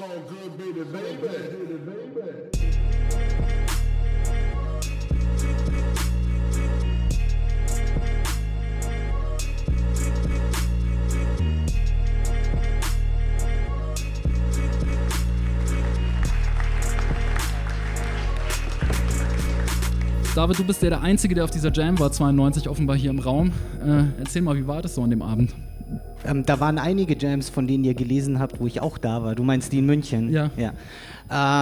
So good, baby, baby. David, du bist ja der Einzige, der auf dieser Jam war, 92 offenbar hier im Raum. Äh, erzähl mal, wie war das so an dem Abend? Ähm, da waren einige Jams, von denen ihr gelesen habt, wo ich auch da war. Du meinst die in München? Ja. Ja,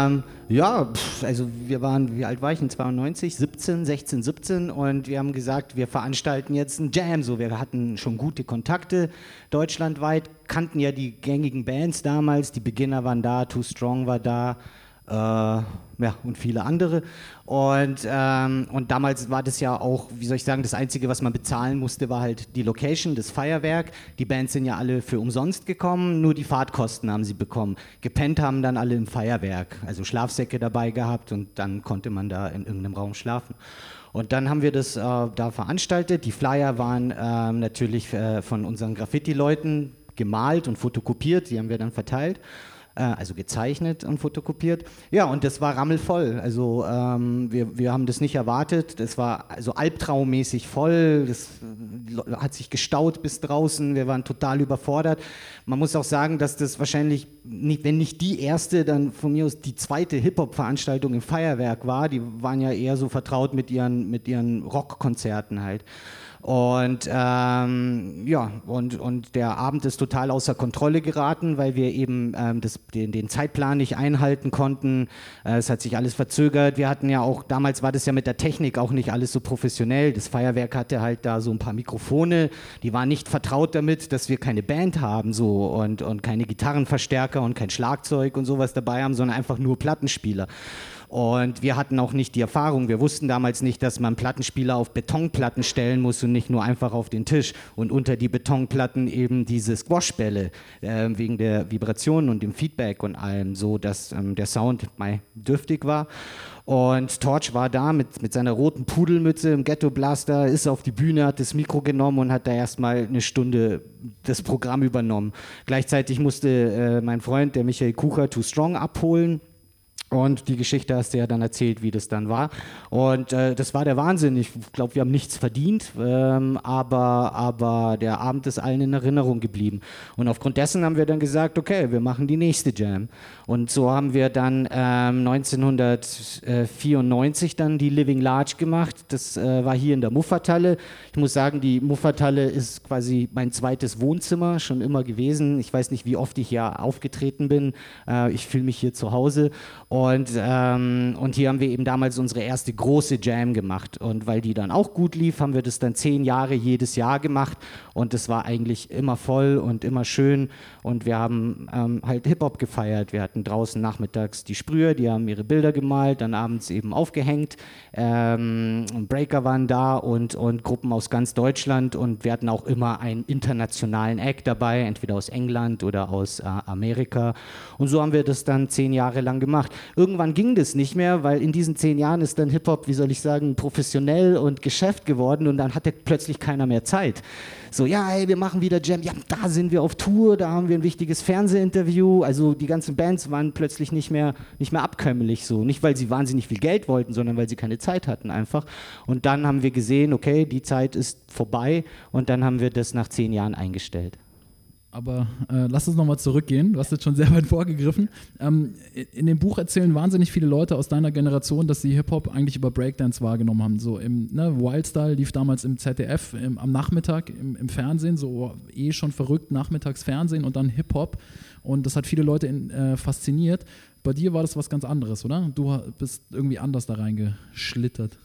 ähm, ja pff, also wir waren, wie alt war ich in 92? 17, 16, 17 und wir haben gesagt, wir veranstalten jetzt einen Jam. So, wir hatten schon gute Kontakte deutschlandweit, kannten ja die gängigen Bands damals, die Beginner waren da, Too Strong war da. Äh, ja, und viele andere. Und, ähm, und damals war das ja auch, wie soll ich sagen, das Einzige, was man bezahlen musste, war halt die Location, das Feuerwerk. Die Bands sind ja alle für umsonst gekommen, nur die Fahrtkosten haben sie bekommen. Gepennt haben dann alle im Feuerwerk, also Schlafsäcke dabei gehabt und dann konnte man da in irgendeinem Raum schlafen. Und dann haben wir das äh, da veranstaltet. Die Flyer waren äh, natürlich von unseren Graffiti-Leuten gemalt und fotokopiert, die haben wir dann verteilt äh, also gezeichnet und fotokopiert. Ja, und das war rammelvoll. Also ähm, wir, wir haben das nicht erwartet. Das war also albtraummäßig voll. Das äh, hat sich gestaut bis draußen. Wir waren total überfordert. Man muss auch sagen, dass das wahrscheinlich, nicht, wenn nicht die erste, dann von mir aus die zweite Hip-Hop-Veranstaltung im Feuerwerk war. Die waren ja eher so vertraut mit ihren, mit ihren Rockkonzerten halt. Und ähm, ja, und, und der Abend ist total außer Kontrolle geraten, weil wir eben ähm, das, den, den Zeitplan nicht einhalten konnten. Äh, es hat sich alles verzögert. Wir hatten ja auch, damals war das ja mit der Technik auch nicht alles so professionell. Das Feuerwerk hatte halt da so ein paar Mikrofone, die waren nicht vertraut damit, dass wir keine Band haben so und, und keine Gitarrenverstärker und kein Schlagzeug und sowas dabei haben, sondern einfach nur Plattenspieler. Und wir hatten auch nicht die Erfahrung. Wir wussten damals nicht, dass man Plattenspieler auf Betonplatten stellen muss und nicht nur einfach auf den Tisch. Und unter die Betonplatten eben diese Squashbälle äh, wegen der Vibrationen und dem Feedback und allem, so dass ähm, der Sound mal dürftig war. Und Torch war da mit, mit seiner roten Pudelmütze im Ghetto Blaster, ist auf die Bühne, hat das Mikro genommen und hat da erstmal eine Stunde das Programm übernommen. Gleichzeitig musste äh, mein Freund, der Michael Kucher, Too Strong abholen. Und die Geschichte hast du ja dann erzählt, wie das dann war. Und äh, das war der Wahnsinn. Ich glaube, wir haben nichts verdient, ähm, aber, aber der Abend ist allen in Erinnerung geblieben. Und aufgrund dessen haben wir dann gesagt, okay, wir machen die nächste Jam. Und so haben wir dann ähm, 1994 dann die Living Large gemacht. Das äh, war hier in der Muffathalle. Ich muss sagen, die Muffathalle ist quasi mein zweites Wohnzimmer, schon immer gewesen. Ich weiß nicht, wie oft ich hier aufgetreten bin. Äh, ich fühle mich hier zu Hause. Ähm, und hier haben wir eben damals unsere erste große Jam gemacht. Und weil die dann auch gut lief, haben wir das dann zehn Jahre jedes Jahr gemacht. Und das war eigentlich immer voll und immer schön. Und wir haben ähm, halt Hip-Hop gefeiert. Wir hatten draußen nachmittags die Sprüher, die haben ihre Bilder gemalt, dann abends eben aufgehängt. Ähm, Breaker waren da und, und Gruppen aus ganz Deutschland. Und wir hatten auch immer einen internationalen Act dabei, entweder aus England oder aus äh, Amerika. Und so haben wir das dann zehn Jahre lang gemacht. Irgendwann ging das nicht mehr, weil in diesen zehn Jahren ist dann Hip-Hop, wie soll ich sagen, professionell und Geschäft geworden und dann hatte plötzlich keiner mehr Zeit. So, ja, hey, wir machen wieder Jam, ja, da sind wir auf Tour, da haben wir ein wichtiges Fernsehinterview. Also die ganzen Bands waren plötzlich nicht mehr, nicht mehr abkömmlich so. Nicht, weil sie wahnsinnig viel Geld wollten, sondern weil sie keine Zeit hatten einfach. Und dann haben wir gesehen, okay, die Zeit ist vorbei und dann haben wir das nach zehn Jahren eingestellt. Aber äh, lass uns nochmal zurückgehen. Du hast jetzt schon sehr weit vorgegriffen. Ähm, in dem Buch erzählen wahnsinnig viele Leute aus deiner Generation, dass sie Hip-Hop eigentlich über Breakdance wahrgenommen haben. So im ne, Wildstyle lief damals im ZDF im, am Nachmittag im, im, Fernsehen, so eh schon verrückt, nachmittags Fernsehen und dann Hip-Hop. Und das hat viele Leute in, äh, fasziniert. Bei dir war das was ganz anderes, oder? Du bist irgendwie anders da reingeschlittert.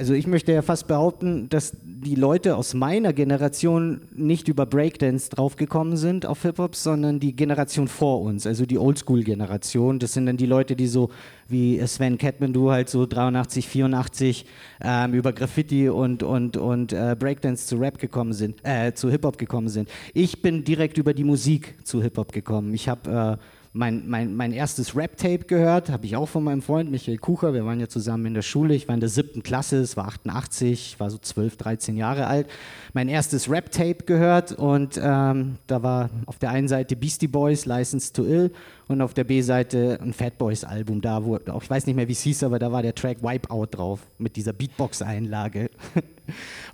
Also ich möchte ja fast behaupten, dass die Leute aus meiner Generation nicht über Breakdance draufgekommen sind auf Hip-Hop, sondern die Generation vor uns, also die Oldschool-Generation. Das sind dann die Leute, die so wie Sven Kettman, du halt so 83, 84 ähm, über Graffiti und, und, und äh, Breakdance zu Rap gekommen sind, äh, zu Hip-Hop gekommen sind. Ich bin direkt über die Musik zu Hip-Hop gekommen. Ich habe äh, mein, mein, mein erstes Rap-Tape gehört, habe ich auch von meinem Freund Michael Kucher. Wir waren ja zusammen in der Schule. Ich war in der siebten Klasse, es war 88, ich war so 12, 13 Jahre alt. Mein erstes Rap-Tape gehört und ähm, da war auf der einen Seite Beastie Boys, License to Ill und auf der B-Seite ein Fat Boys Album da, wo ich weiß nicht mehr, wie es hieß, aber da war der Track Wipeout drauf mit dieser Beatbox-Einlage.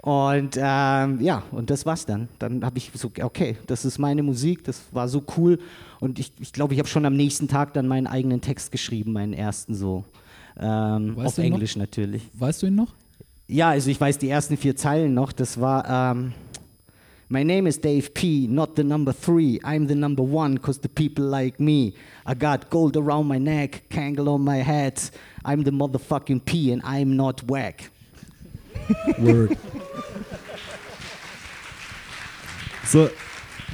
und ähm, ja, und das war's dann. Dann habe ich so, okay, das ist meine Musik, das war so cool und ich glaube, ich, glaub, ich habe schon am nächsten Tag dann meinen eigenen Text geschrieben, meinen ersten so. Ähm, auf Englisch noch? natürlich. Weißt du ihn noch? Ja, also ich weiß die ersten vier Zeilen noch. Das war ähm, My name is Dave P, not the number three. I'm the number one, cause the people like me. I got gold around my neck, Kangle on my head. I'm the motherfucking P and I'm not whack. Word. So,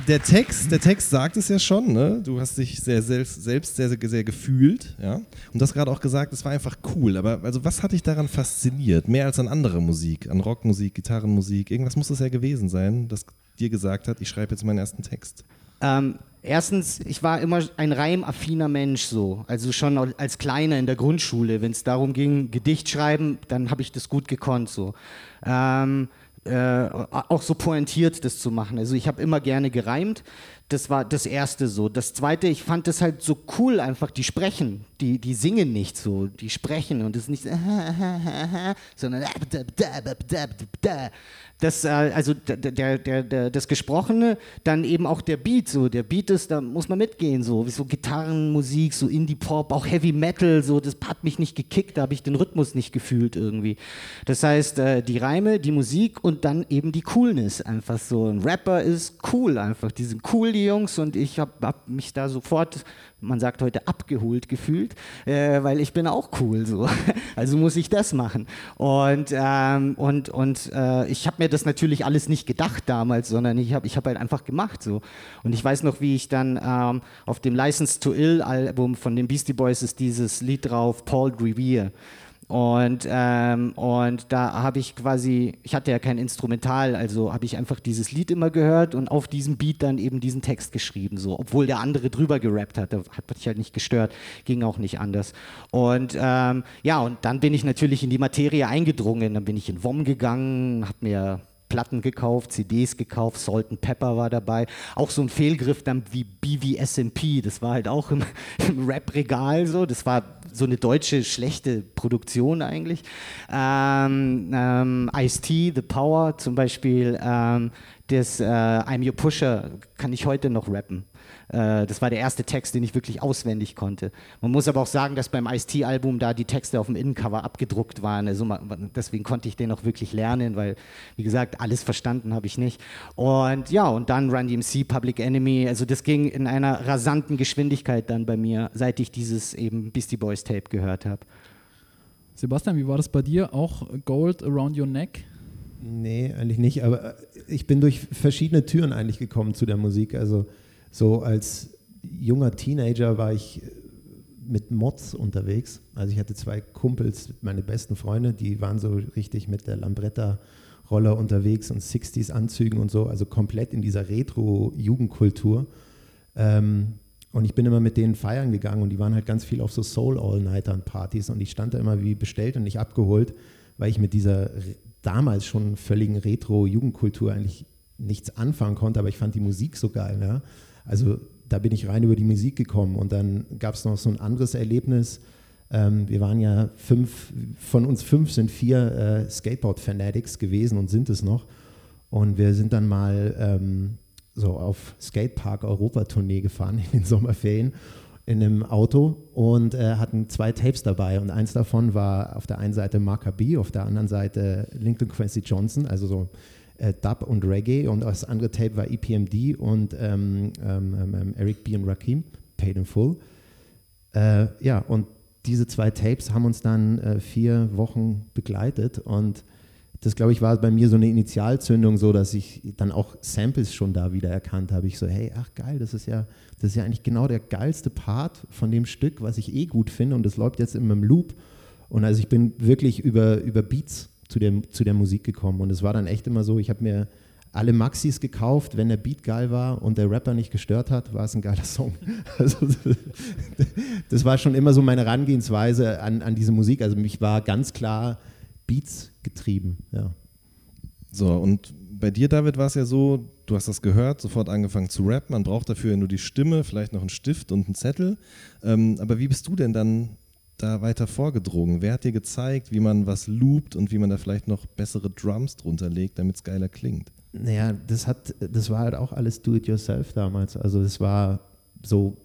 der Text, der Text sagt es ja schon, ne? Du hast dich sehr selbst, selbst sehr, sehr, sehr gefühlt, ja. Und du hast gerade auch gesagt, es war einfach cool. Aber also was hat dich daran fasziniert? Mehr als an andere Musik, an Rockmusik, Gitarrenmusik? Irgendwas muss es ja gewesen sein, das dir gesagt hat, ich schreibe jetzt meinen ersten Text. Ähm, erstens, ich war immer ein reimaffiner Mensch so. Also schon als Kleiner in der Grundschule, wenn es darum ging, Gedicht schreiben, dann habe ich das gut gekonnt so. Ähm, äh, auch so pointiert das zu machen. Also ich habe immer gerne gereimt. Das war das erste so. Das zweite, ich fand das halt so cool einfach, die sprechen, die, die singen nicht so, die sprechen und es ist nicht sondern das, äh, also der, der, der, das Gesprochene, dann eben auch der Beat, so der Beat ist, da muss man mitgehen, so wie so Gitarrenmusik, so Indie-Pop, auch Heavy Metal, so das hat mich nicht gekickt, da habe ich den Rhythmus nicht gefühlt irgendwie. Das heißt, äh, die Reime, die Musik und dann eben die Coolness, einfach so. Ein Rapper ist cool einfach, die sind cool, die Jungs, und ich habe hab mich da sofort man sagt heute abgeholt gefühlt, äh, weil ich bin auch cool so. Also muss ich das machen. Und, ähm, und, und äh, ich habe mir das natürlich alles nicht gedacht damals, sondern ich habe ich hab halt einfach gemacht so. Und ich weiß noch, wie ich dann ähm, auf dem License to Ill Album von den Beastie Boys ist dieses Lied drauf, Paul Revere. Und, ähm, und da habe ich quasi, ich hatte ja kein Instrumental, also habe ich einfach dieses Lied immer gehört und auf diesem Beat dann eben diesen Text geschrieben, so, obwohl der andere drüber gerappt hat, da hat mich halt nicht gestört, ging auch nicht anders. Und ähm, ja, und dann bin ich natürlich in die Materie eingedrungen, dann bin ich in WOM gegangen, habe mir Platten gekauft, CDs gekauft, Salt and Pepper war dabei. Auch so ein Fehlgriff dann wie BVSMP, das war halt auch im, im Rap-Regal so. Das war so eine deutsche schlechte Produktion eigentlich. Ähm, ähm, Ice-T, The Power zum Beispiel, ähm, das äh, I'm Your Pusher kann ich heute noch rappen. Äh, das war der erste Text, den ich wirklich auswendig konnte. Man muss aber auch sagen, dass beim Ice-T-Album da die Texte auf dem Innencover abgedruckt waren. Also deswegen konnte ich den auch wirklich lernen, weil, wie gesagt, alles verstanden habe ich nicht. Und ja, und dann Run DMC, Public Enemy. Also das ging in einer rasanten Geschwindigkeit dann bei mir, seit ich dieses eben Beastie Boys Tape gehört habe. Sebastian, wie war das bei dir? Auch Gold Around Your Neck? Nee, eigentlich nicht, aber ich bin durch verschiedene Türen eigentlich gekommen zu der Musik. Also so als junger Teenager war ich mit Mods unterwegs. Also ich hatte zwei Kumpels, meine besten Freunde, die waren so richtig mit der Lambretta-Roller unterwegs und 60s-Anzügen und so, also komplett in dieser Retro-Jugendkultur. Ähm, und ich bin immer mit denen feiern gegangen und die waren halt ganz viel auf so Soul-All-Nightern-Partys und ich stand da immer wie bestellt und nicht abgeholt, weil ich mit dieser damals schon völligen Retro-Jugendkultur eigentlich nichts anfangen konnte, aber ich fand die Musik so geil. Ja? Also da bin ich rein über die Musik gekommen und dann gab es noch so ein anderes Erlebnis. Ähm, wir waren ja fünf, von uns fünf sind vier äh, Skateboard-Fanatics gewesen und sind es noch. Und wir sind dann mal ähm, so auf Skatepark Europa-Tournee gefahren in den Sommerferien in einem Auto und äh, hatten zwei Tapes dabei. Und eins davon war auf der einen Seite Marka B, auf der anderen Seite Lincoln Quincy Johnson, also so äh, Dub und Reggae und das andere Tape war EPMD und ähm, ähm, ähm, ähm, Eric B. und Rakim, Paid in Full. Äh, ja, und diese zwei Tapes haben uns dann äh, vier Wochen begleitet und das, glaube ich, war bei mir so eine Initialzündung, so dass ich dann auch Samples schon da wieder erkannt habe. Ich so, hey, ach geil, das ist ja, das ist ja eigentlich genau der geilste Part von dem Stück, was ich eh gut finde und das läuft jetzt in meinem Loop. Und also ich bin wirklich über, über Beats zu der, zu der Musik gekommen. Und es war dann echt immer so, ich habe mir alle Maxis gekauft, wenn der Beat geil war und der Rapper nicht gestört hat, war es ein geiler Song. Also, das war schon immer so meine Herangehensweise an, an diese Musik. Also mich war ganz klar Beats getrieben. Ja. So, und bei dir, David, war es ja so, du hast das gehört, sofort angefangen zu rappen. Man braucht dafür nur die Stimme, vielleicht noch einen Stift und einen Zettel. Ähm, aber wie bist du denn dann da weiter vorgedrungen? Wer hat dir gezeigt, wie man was loopt und wie man da vielleicht noch bessere Drums drunter legt, damit es geiler klingt? Naja, das hat, das war halt auch alles do-it-yourself damals. Also es war so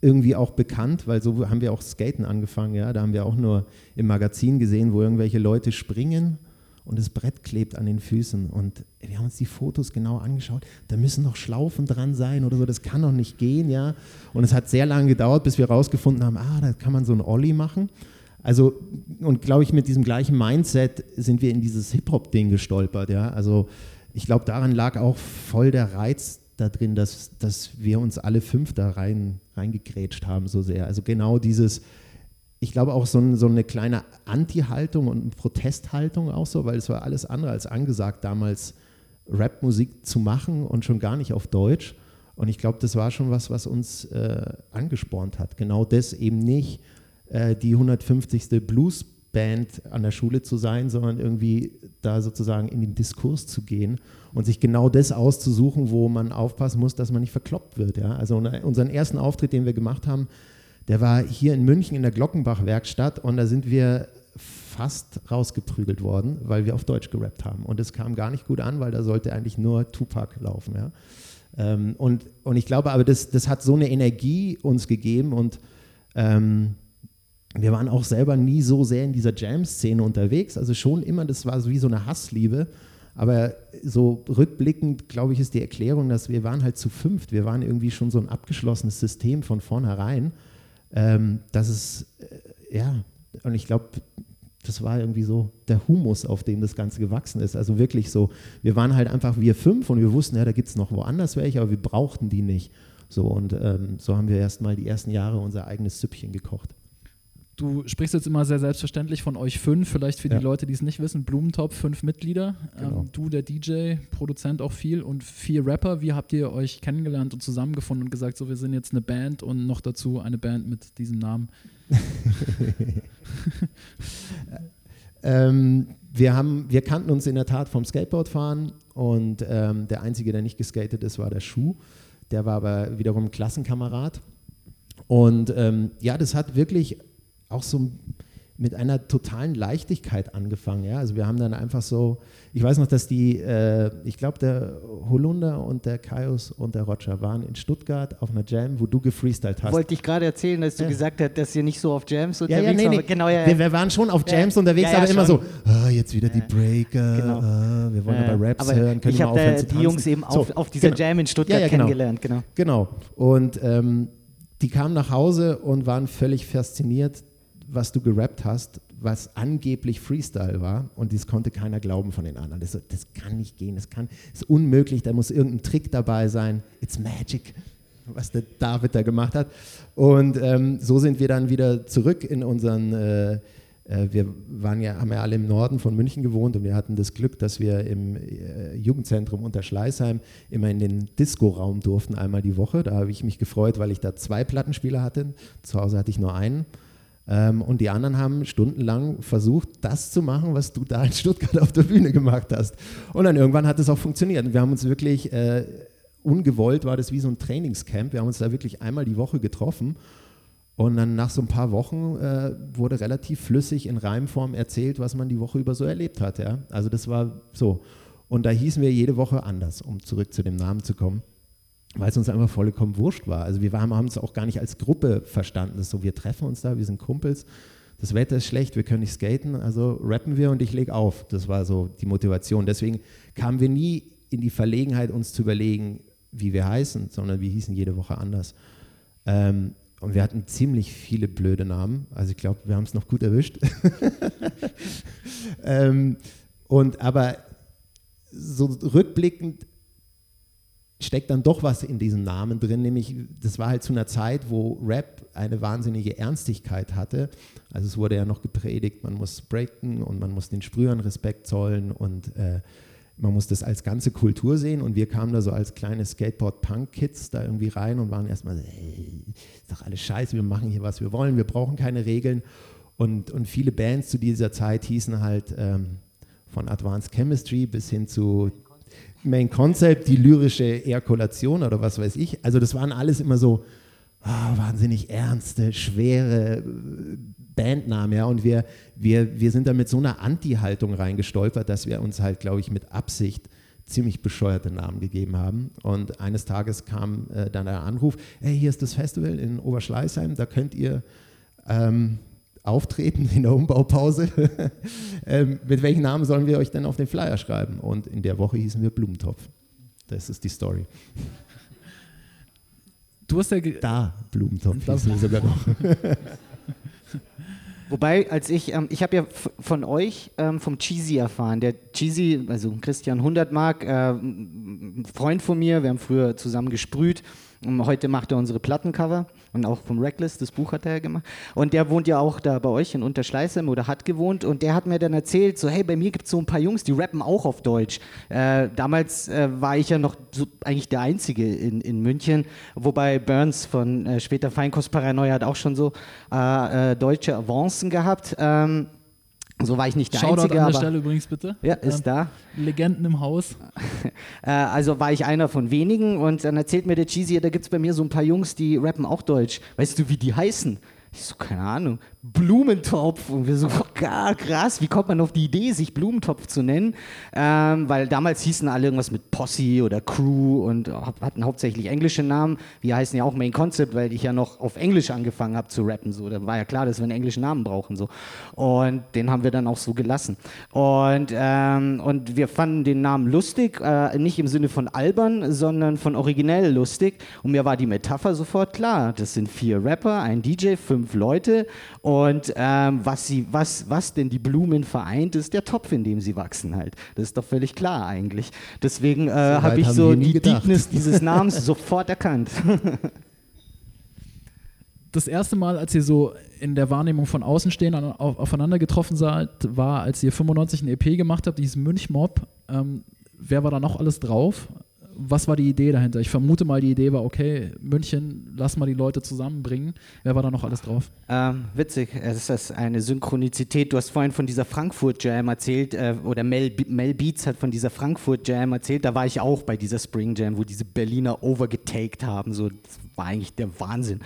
irgendwie auch bekannt, weil so haben wir auch Skaten angefangen, ja. Da haben wir auch nur im Magazin gesehen, wo irgendwelche Leute springen und das Brett klebt an den Füßen. Und wir haben uns die Fotos genau angeschaut. Da müssen noch Schlaufen dran sein oder so. Das kann doch nicht gehen, ja. Und es hat sehr lange gedauert, bis wir herausgefunden haben, ah, da kann man so einen Ollie machen. Also, und glaube ich, mit diesem gleichen Mindset sind wir in dieses Hip-Hop-Ding gestolpert, ja. Also, ich glaube, daran lag auch voll der Reiz da drin, dass, dass wir uns alle fünf da rein, reingegrätscht haben so sehr. Also genau dieses, ich glaube auch so, ein, so eine kleine Anti-Haltung und Protesthaltung auch so, weil es war alles andere als angesagt, damals Rapmusik zu machen und schon gar nicht auf Deutsch. Und ich glaube, das war schon was, was uns äh, angespornt hat. Genau das eben nicht äh, die 150. Bluesband an der Schule zu sein, sondern irgendwie da sozusagen in den Diskurs zu gehen und sich genau das auszusuchen, wo man aufpassen muss, dass man nicht verkloppt wird. Ja? Also unseren ersten Auftritt, den wir gemacht haben, der war hier in München in der Glockenbach-Werkstatt und da sind wir fast rausgeprügelt worden, weil wir auf Deutsch gerappt haben. Und es kam gar nicht gut an, weil da sollte eigentlich nur Tupac laufen. Ja? Ähm, und, und ich glaube aber, das, das hat so eine Energie uns gegeben und ähm, wir waren auch selber nie so sehr in dieser Jam-Szene unterwegs. Also schon immer, das war so wie so eine Hassliebe. Aber so rückblickend, glaube ich, ist die Erklärung, dass wir waren halt zu fünft. Wir waren irgendwie schon so ein abgeschlossenes System von vornherein ähm, dass es, äh, ja, und ich glaube, das war irgendwie so der Humus, auf dem das Ganze gewachsen ist. Also wirklich so, wir waren halt einfach wir fünf und wir wussten, ja, da gibt es noch woanders welche, aber wir brauchten die nicht. So, und ähm, so haben wir erst mal die ersten Jahre unser eigenes Süppchen gekocht. Du sprichst jetzt immer sehr selbstverständlich von euch fünf, vielleicht für Ja. die Leute, die es nicht wissen, Blumentopf, fünf Mitglieder. Genau. Ähm, du, der DJ, Produzent auch viel und vier Rapper. Wie habt ihr euch kennengelernt und zusammengefunden und gesagt, so wir sind jetzt eine Band und noch dazu eine Band mit diesem Namen? Ähm, wir, haben, wir kannten uns in der Tat vom Skateboardfahren und ähm, der Einzige, der nicht geskatet ist, war der Schuh. Der war aber wiederum Klassenkamerad. Und ähm, ja, das hat wirklich auch so mit einer totalen Leichtigkeit angefangen. Ja? Also wir haben dann einfach so, ich weiß noch, dass die, äh, ich glaube, der Holunder und der Kaius und der Roger waren in Stuttgart auf einer Jam, wo du gefreestylt hast. Wollte ich gerade erzählen, dass du Ja. gesagt hast, dass ihr nicht so auf Jams Ja, unterwegs ja, nee, wart. nee. Genau, ja, Wir, ja. wir waren schon auf Ja, Jams unterwegs, ja, ja, aber immer so, ah, jetzt wieder die Breaker, genau. ah, wir wollen Ja, aber Raps aber hören, können ich wir aufhören zu die tanzen. Jungs eben So, auf, auf dieser genau. Jam in Stuttgart Ja, ja, genau. kennengelernt, genau. Genau. Und ähm, die kamen nach Hause und waren völlig fasziniert, was du gerappt hast, was angeblich Freestyle war. Und das konnte keiner glauben von den anderen. Das, das kann nicht gehen, das kann, ist unmöglich, da muss irgendein Trick dabei sein. It's magic, was der David da gemacht hat. Und ähm, so sind wir dann wieder zurück in unseren äh, äh, wir waren ja, haben ja alle im Norden von München gewohnt und wir hatten das Glück, dass wir im äh, Jugendzentrum unter Schleißheim immer in den Disco-Raum durften, einmal die Woche. Da habe ich mich gefreut, weil ich da zwei Plattenspieler hatte. Zu Hause hatte ich nur einen. Ähm, und die anderen haben stundenlang versucht, das zu machen, was du da in Stuttgart auf der Bühne gemacht hast. Und dann irgendwann hat es auch funktioniert. Und wir haben uns wirklich, äh, ungewollt war das wie so ein Trainingscamp. Wir haben uns da wirklich einmal die Woche getroffen. Und dann nach so ein paar Wochen äh, wurde relativ flüssig in Reimform erzählt, was man die Woche über so erlebt hat. Ja? Also das war so. Und da hießen wir jede Woche anders, um zurück zu dem Namen zu kommen, weil es uns einfach vollkommen wurscht war. Also wir haben, es auch gar nicht als Gruppe verstanden. Das so, wir treffen uns da, wir sind Kumpels. Das Wetter ist schlecht, wir können nicht skaten, also rappen wir und ich lege auf. Das war so die Motivation. Deswegen kamen wir nie in die Verlegenheit, uns zu überlegen, wie wir heißen, sondern wir hießen jede Woche anders. Ähm, und wir hatten ziemlich viele blöde Namen. Also ich glaube, wir haben es noch gut erwischt. ähm, und aber so rückblickend steckt dann doch was in diesem Namen drin, nämlich das war halt zu einer Zeit, wo Rap eine wahnsinnige Ernstigkeit hatte. Also es wurde ja noch gepredigt, man muss breaken und man muss den Sprühern Respekt zollen und äh, man muss das als ganze Kultur sehen und wir kamen da so als kleine Skateboard-Punk-Kids da irgendwie rein und waren erstmal ey, ist doch alles scheiße, wir machen hier, was wir wollen, wir brauchen keine Regeln. Und, und viele Bands zu dieser Zeit hießen halt ähm, von Advanced Chemistry bis hin zu Main Concept, die lyrische Ejakulation oder was weiß ich. Also das waren alles immer so oh, wahnsinnig ernste, schwere äh, Bandnamen. Ja? Und wir, wir, wir sind da mit so einer Anti-Haltung reingestolpert, dass wir uns halt, glaube ich, mit Absicht ziemlich bescheuerte Namen gegeben haben. Und eines Tages kam äh, dann der Anruf, hey, hier ist das Festival in Oberschleißheim, da könnt ihr ähm, auftreten in der Umbaupause. ähm, mit welchen Namen sollen wir euch denn auf den Flyer schreiben? Und in der Woche hießen wir Blumentopf. Das ist die Story. Du hast ja. Da, Blumentopf Da- hießen wir sogar noch. Wobei, als ich, ähm, ich habe ja von euch ähm, vom Cheesy erfahren. Der Cheesy, also Christian Hundertmark, äh, ein Freund von mir, wir haben früher zusammen gesprüht. Heute macht er unsere Plattencover und auch vom Reckless, das Buch hat er ja gemacht. Und der wohnt ja auch da bei euch in Unterschleißheim oder hat gewohnt. Und der hat mir dann erzählt, so hey, bei mir gibt es so ein paar Jungs, die rappen auch auf Deutsch. Äh, damals äh, war ich ja noch so eigentlich der Einzige in, in München, wobei Burns von äh, später Feinkostparanoia hat auch schon so äh, äh, deutsche Avancen gehabt. Ähm, so war ich nicht der Shoutout Einzige, an der Stelle übrigens bitte. ja, ist Ähm, da. Legenden im Haus. Äh, also war ich einer von wenigen und dann erzählt mir der Cheesy, da gibt es bei mir so ein paar Jungs, die rappen auch Deutsch. Weißt du, wie die heißen? Ich so, keine Ahnung. Blumentopf. Und wir so, ah, krass, wie kommt man auf die Idee, sich Blumentopf zu nennen? Ähm, weil damals hießen alle irgendwas mit Posse oder Crew und hatten hauptsächlich englische Namen. Wir heißen ja auch Main Concept, weil ich ja noch auf Englisch angefangen habe zu rappen. So. Da war ja klar, dass wir einen englischen Namen brauchen. So. Und den haben wir dann auch so gelassen. Und, ähm, und wir fanden den Namen lustig, äh, nicht im Sinne von albern, sondern von originell lustig. Und mir war die Metapher sofort klar. Das sind vier Rapper, ein DJ, fünf Leute. Und ähm, was, sie, was, was denn die Blumen vereint, ist der Topf, in dem sie wachsen halt. Das ist doch völlig klar eigentlich. Deswegen äh, habe weit ich so die. Deepness dieses Namens sofort erkannt. Das erste Mal, als ihr so in der Wahrnehmung von außen stehen an, auf, aufeinander getroffen seid, war, als ihr 95 ein EP gemacht habt, dieses Münch-Mob. Ähm, wer war da noch alles drauf? Was war die Idee dahinter? Ich vermute mal, die Idee war, okay, München, lass mal die Leute zusammenbringen. Wer war da noch alles drauf? Ähm, witzig, es ist eine Synchronizität. Du hast vorhin von dieser Frankfurt Jam erzählt, äh, oder Mel, Mel Beats hat von dieser Frankfurt Jam erzählt. Da war ich auch bei dieser Spring Jam, wo diese Berliner overgetaked haben. So, war eigentlich der Wahnsinn.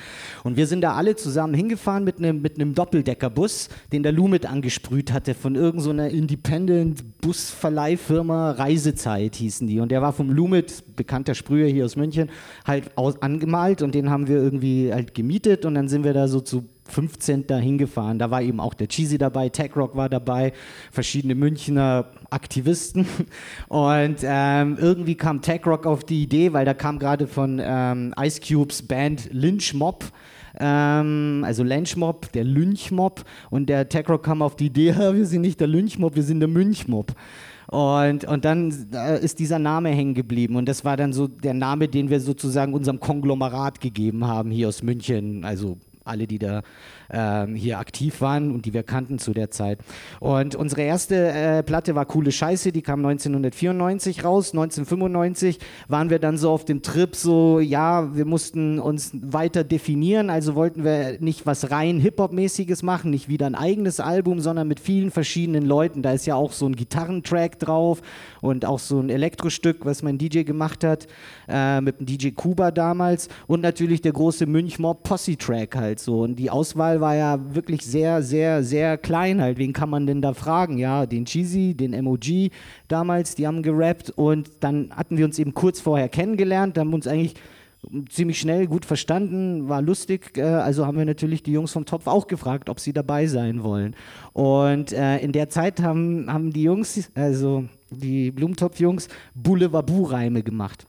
Und wir sind da alle zusammen hingefahren mit einem mit Doppeldeckerbus, den der Lumit angesprüht hatte von irgendeiner Independent Busverleihfirma Reisezeit hießen die. Und der war vom Lumit, bekannter Sprüher hier aus München, halt aus, angemalt und den haben wir irgendwie halt gemietet und dann sind wir da so zu 15 da hingefahren. Da war eben auch der Cheesy dabei, Tech Rock war dabei, verschiedene Münchner Aktivisten. Und ähm, irgendwie kam Tech Rock auf die Idee, weil da kam gerade von ähm, Ice Cubes Band Lynch Mob. Ähm, also Lynchmob, der Lynchmob und der Tech Rock kam auf die Idee, wir sind nicht der Lynchmob, wir sind der Münchmob. Und, und dann äh, ist dieser Name hängen geblieben. Und das war dann so der Name, den wir sozusagen unserem Konglomerat gegeben haben hier aus München. Also alle, die da ähm, hier aktiv waren und die wir kannten zu der Zeit. Und unsere erste äh, Platte war Coole Scheiße, die kam 1994 raus. 1995 waren wir dann so auf dem Trip, so, ja, wir mussten uns weiter definieren, also wollten wir nicht was rein Hip-Hop-mäßiges machen, nicht wieder ein eigenes Album, sondern mit vielen verschiedenen Leuten. Da ist ja auch so ein Gitarrentrack drauf und auch so ein Elektrostück, was mein DJ gemacht hat, äh, mit dem DJ Kuba damals und natürlich der große Münchmob Posse-Track halt so. Und die Auswahl war ja wirklich sehr, sehr, sehr klein halt. Wen kann man denn da fragen? Ja, den Cheesy, den MOG damals, die haben gerappt und dann hatten wir uns eben kurz vorher kennengelernt, haben uns eigentlich ziemlich schnell gut verstanden, war lustig. Äh, also haben wir natürlich die Jungs vom Topf auch gefragt, ob sie dabei sein wollen. Und äh, in der Zeit haben, haben die Jungs, also die Blumentopf-Jungs, Boulevard-Reime gemacht.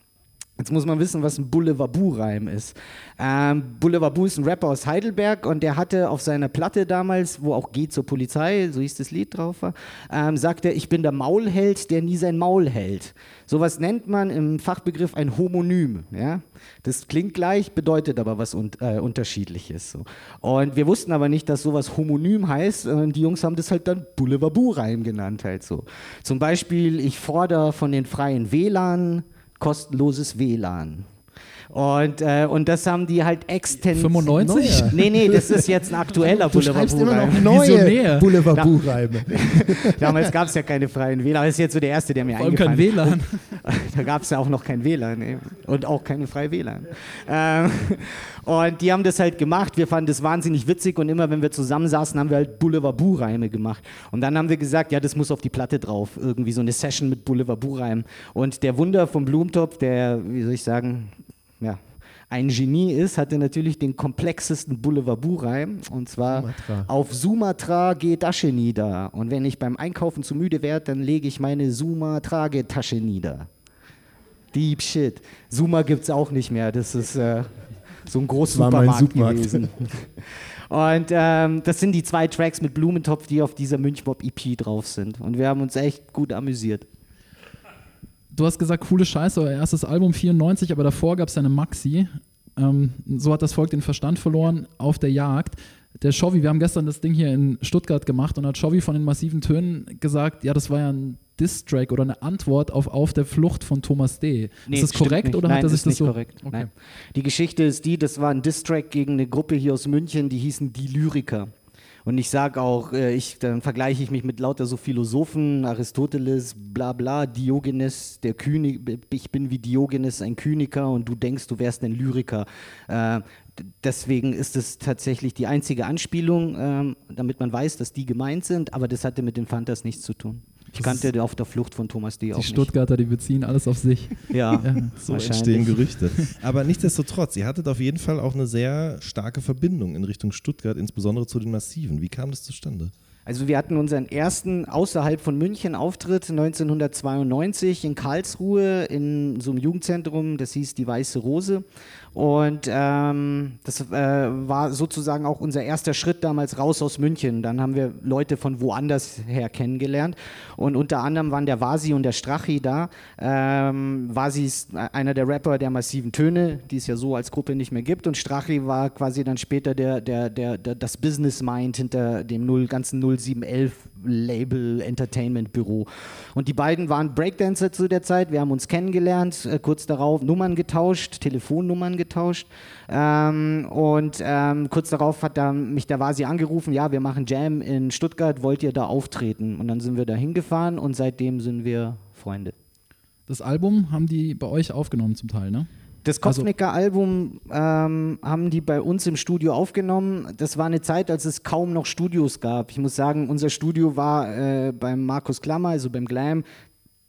Jetzt muss man wissen, was ein Boulevardou-Reim ist. Ähm, Boulevardou ist ein Rapper aus Heidelberg und der hatte auf seiner Platte damals, wo auch Geht zur Polizei, so hieß das Lied drauf war, ähm, sagt er, ich bin der Maulheld, der nie sein Maul hält. Sowas nennt man im Fachbegriff ein Homonym. Ja? Das klingt gleich, bedeutet aber was un äh, Unterschiedliches. So. Und wir wussten aber nicht, dass sowas Homonym heißt und die Jungs haben das halt dann Boulevardou-Reim genannt halt so. Zum Beispiel, ich fordere von den freien WLAN kostenloses WLAN. Und, äh, und das haben die halt extensiv. 95? Nee, nee, das ist jetzt ein aktueller Du schreibst immer noch Boulevard. neue Visionär. Boulevard-Buchreime. Damals gab es ja keine freien WLAN. Das ist jetzt so der erste, der mir Vor allem kein eingefallen WLAN. Da gab es ja auch noch kein WLAN ey. und auch keine freie WLAN. Ähm, und die haben das halt gemacht. Wir fanden das wahnsinnig witzig und immer, wenn wir zusammensaßen, haben wir halt Boulevard-Reime gemacht. Und dann haben wir gesagt, ja, das muss auf die Platte drauf. Irgendwie so eine Session mit Boulevard-Reimen. Und der Wunder vom Blumentopf, der, wie soll ich sagen, ja, ein Genie ist, hatte natürlich den komplexesten Boulevard-Reim. Und zwar Sumatra. auf Sumatra geht Asche nieder. Und wenn ich beim Einkaufen zu müde werde, dann lege ich meine Sumatra-Tasche nieder. Deep Shit. Suma gibt es auch nicht mehr. Das ist äh, so ein großer Supermarkt Supermarkt. gewesen. Und ähm, das sind die zwei Tracks mit Blumentopf, die auf dieser Münchmob EP drauf sind. Und wir haben uns echt gut amüsiert. Du hast gesagt, coole Scheiße, euer erstes Album 94, aber davor gab es eine Maxi. Ähm, so hat das Volk den Verstand verloren auf der Jagd. Der Shovi, wir haben gestern das Ding hier in Stuttgart gemacht und hat Shovi von den massiven Tönen gesagt, ja, das war ja ein Diss-Track oder eine Antwort auf Auf der Flucht von Thomas D. ist das korrekt nicht. oder Nein, hat er sich ist das nicht so? korrekt. Okay. Nein. Die Geschichte ist die, das war ein Diss-Track gegen eine Gruppe hier aus München, die hießen Die Lyriker. Und ich sage auch, äh, ich, dann vergleiche ich mich mit lauter so Philosophen, Aristoteles, bla bla, Diogenes, der Kühne, ich bin wie Diogenes, ein Kyniker und du denkst, du wärst ein Lyriker. Äh, deswegen ist es tatsächlich die einzige Anspielung, ähm, damit man weiß, dass die gemeint sind, aber das hatte mit den Fantas nichts zu tun. Ich kannte auf der Flucht von Thomas D. auch Die Stuttgarter, die beziehen alles auf sich. nicht. Ja, So entstehen Gerüchte. Aber nichtsdestotrotz, ihr hattet auf jeden Fall auch eine sehr starke Verbindung in Richtung Stuttgart, insbesondere zu den Massiven. Wie kam das zustande? Also wir hatten unseren ersten außerhalb von München Auftritt 1992 in Karlsruhe in so einem Jugendzentrum, das hieß die Weiße Rose. Und ähm, das äh, war sozusagen auch unser erster Schritt damals raus aus München. Dann haben wir Leute von woanders her kennengelernt. Und unter anderem waren der Vasi und der Strachi da. Ähm, Vasi ist einer der Rapper der massiven Töne, die es ja so als Gruppe nicht mehr gibt. Und Strachi war quasi dann später der, der, der, der, das Business Mind hinter dem 0, ganzen 0711 Label Entertainment Büro. Und die beiden waren Breakdancer zu der Zeit. Wir haben uns kennengelernt, äh, kurz darauf Nummern getauscht, Telefonnummern getauscht. Ähm, und ähm, kurz darauf hat dann mich der Vasi angerufen, ja, wir machen Jam in Stuttgart, wollt ihr da auftreten? Und dann sind wir da hingefahren und seitdem sind wir Freunde. Das Album haben die bei euch aufgenommen zum Teil, ne? Das Also- Kopfnicker-Album ähm, haben die bei uns im Studio aufgenommen. Das war eine Zeit, als es kaum noch Studios gab. Ich muss sagen, unser Studio war äh, beim Markus Klammer, also beim Glam.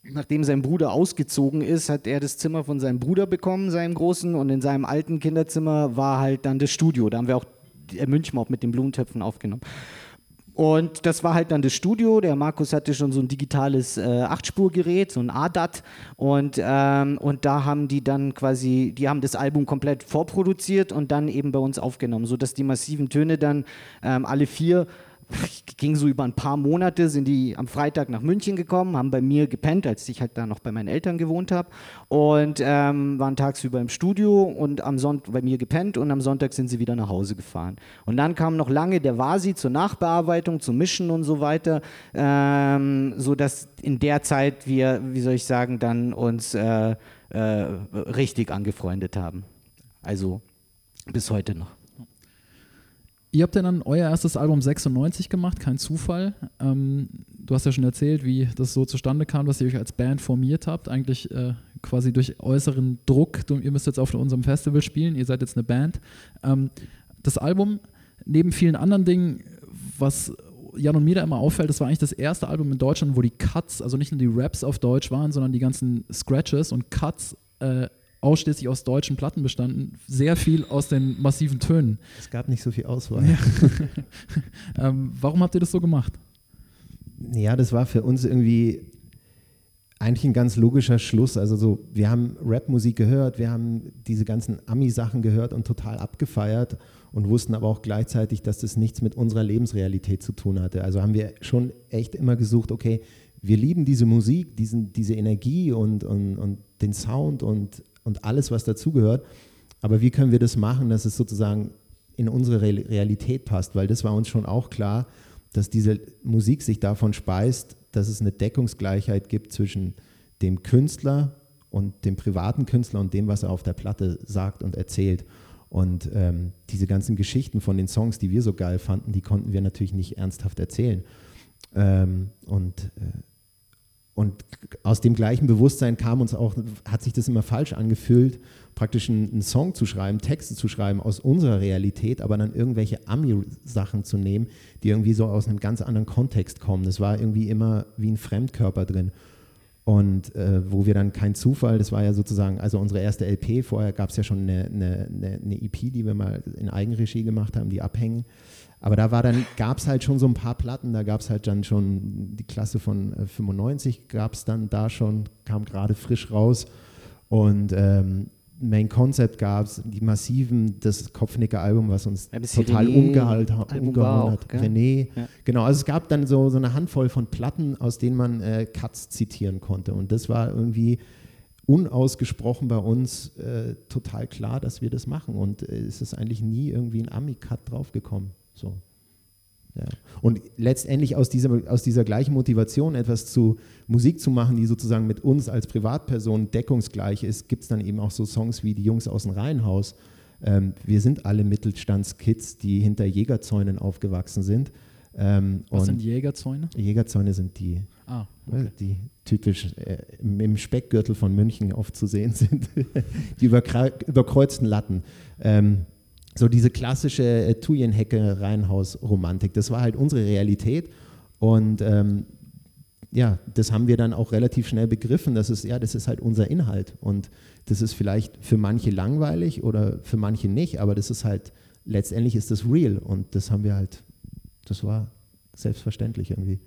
Nachdem sein Bruder ausgezogen ist, hat er das Zimmer von seinem Bruder bekommen, seinem Großen. Und in seinem alten Kinderzimmer war halt dann das Studio. Da haben wir auch äh, Münchmob mit den Blumentöpfen aufgenommen. Und das war halt dann das Studio. Der Markus hatte schon so ein digitales äh, Achtspurgerät, so ein ADAT. Und, ähm, und da haben die dann quasi, die haben das Album komplett vorproduziert und dann eben bei uns aufgenommen, sodass die massiven Töne dann ähm, alle vier ging so über ein paar Monate, sind die am Freitag nach München gekommen, haben bei mir gepennt, als ich halt da noch bei meinen Eltern gewohnt habe und ähm, waren tagsüber im Studio und am Sonntag bei mir gepennt und am Sonntag sind sie wieder nach Hause gefahren. Und dann kam noch lange der Vasi zur Nachbearbeitung, zum Mischen und so weiter, ähm, sodass in der Zeit wir, wie soll ich sagen, dann uns äh, äh, richtig angefreundet haben. Also bis heute noch. Ihr habt ja dann euer erstes Album 96 gemacht, kein Zufall. Ähm, du hast ja schon erzählt, wie das so zustande kam, dass ihr euch als Band formiert habt, eigentlich äh, quasi durch äußeren Druck. Du, ihr müsst jetzt auf unserem Festival spielen, ihr seid jetzt eine Band. Ähm, das Album, neben vielen anderen Dingen, was Jan und mir da immer auffällt, das war eigentlich das erste Album in Deutschland, wo die Cuts, also nicht nur die Raps auf Deutsch waren, sondern die ganzen Scratches und Cuts äh, ausschließlich aus deutschen Platten bestanden, sehr viel aus den massiven Tönen. Es gab nicht so viel Auswahl. Ähm, warum habt ihr das so gemacht? Ja, das war für uns irgendwie eigentlich ein ganz logischer Schluss. Also so, wir haben Rapmusik gehört, wir haben diese ganzen Ami-Sachen gehört und total abgefeiert und wussten aber auch gleichzeitig, dass das nichts mit unserer Lebensrealität zu tun hatte. Also haben wir schon echt immer gesucht, okay, wir lieben diese Musik, diesen, diese Energie und, und, und den Sound und, und alles, was dazugehört. Aber wie können wir das machen, dass es sozusagen in unsere Realität passt? Weil das war uns schon auch klar, dass diese Musik sich davon speist, dass es eine Deckungsgleichheit gibt zwischen dem Künstler und dem privaten Künstler und dem, was er auf der Platte sagt und erzählt. Und ähm, diese ganzen Geschichten von den Songs, die wir so geil fanden, die konnten wir natürlich nicht ernsthaft erzählen. Ähm, und, äh, und aus dem gleichen Bewusstsein kam uns auch, hat sich das immer falsch angefühlt, praktisch einen, Song zu schreiben, Texte zu schreiben aus unserer Realität, aber dann irgendwelche Ami-Sachen zu nehmen, die irgendwie so aus einem ganz anderen Kontext kommen. Das war irgendwie immer wie ein Fremdkörper drin. Und äh, wo wir dann kein Zufall, das war ja sozusagen, also unsere erste LP, vorher gab es ja schon eine, eine, eine, EP, die wir mal in Eigenregie gemacht haben, die abhängen. Aber da war dann, gab es halt schon so ein paar Platten, da gab es halt dann schon die Klasse von äh, 95, gab es dann da schon, kam gerade frisch raus. Und ähm, Main Concept gab es, die massiven, das Kopfnicker-Album, was uns total umgehauen hat. René. Ja. Genau, also es gab dann so, so eine Handvoll von Platten, aus denen man äh, Cuts zitieren konnte. Und das war irgendwie unausgesprochen bei uns äh, total klar, dass wir das machen. Und äh, es ist eigentlich nie irgendwie ein Ami-Cut draufgekommen. So. Ja. Und letztendlich aus dieser, aus dieser gleichen Motivation, etwas zu Musik zu machen, die sozusagen mit uns als Privatperson deckungsgleich ist, gibt es dann eben auch so Songs wie die Jungs aus dem Reihenhaus. Ähm, wir sind alle Mittelstandskids, die hinter Jägerzäunen aufgewachsen sind. Ähm, Was sind Jägerzäune? Jägerzäune sind die, ah, okay. die typisch äh, im Speckgürtel von München oft zu sehen sind, die überkreuzten Latten. Ähm, so diese klassische äh, Thujenhecke Reihenhaus-Romantik. Das war halt unsere Realität und ähm, ja, das haben wir dann auch relativ schnell begriffen. Das ist ja, das ist halt unser Inhalt und das ist vielleicht für manche langweilig oder für manche nicht, aber das ist halt letztendlich ist das real und das haben wir halt, das war selbstverständlich irgendwie.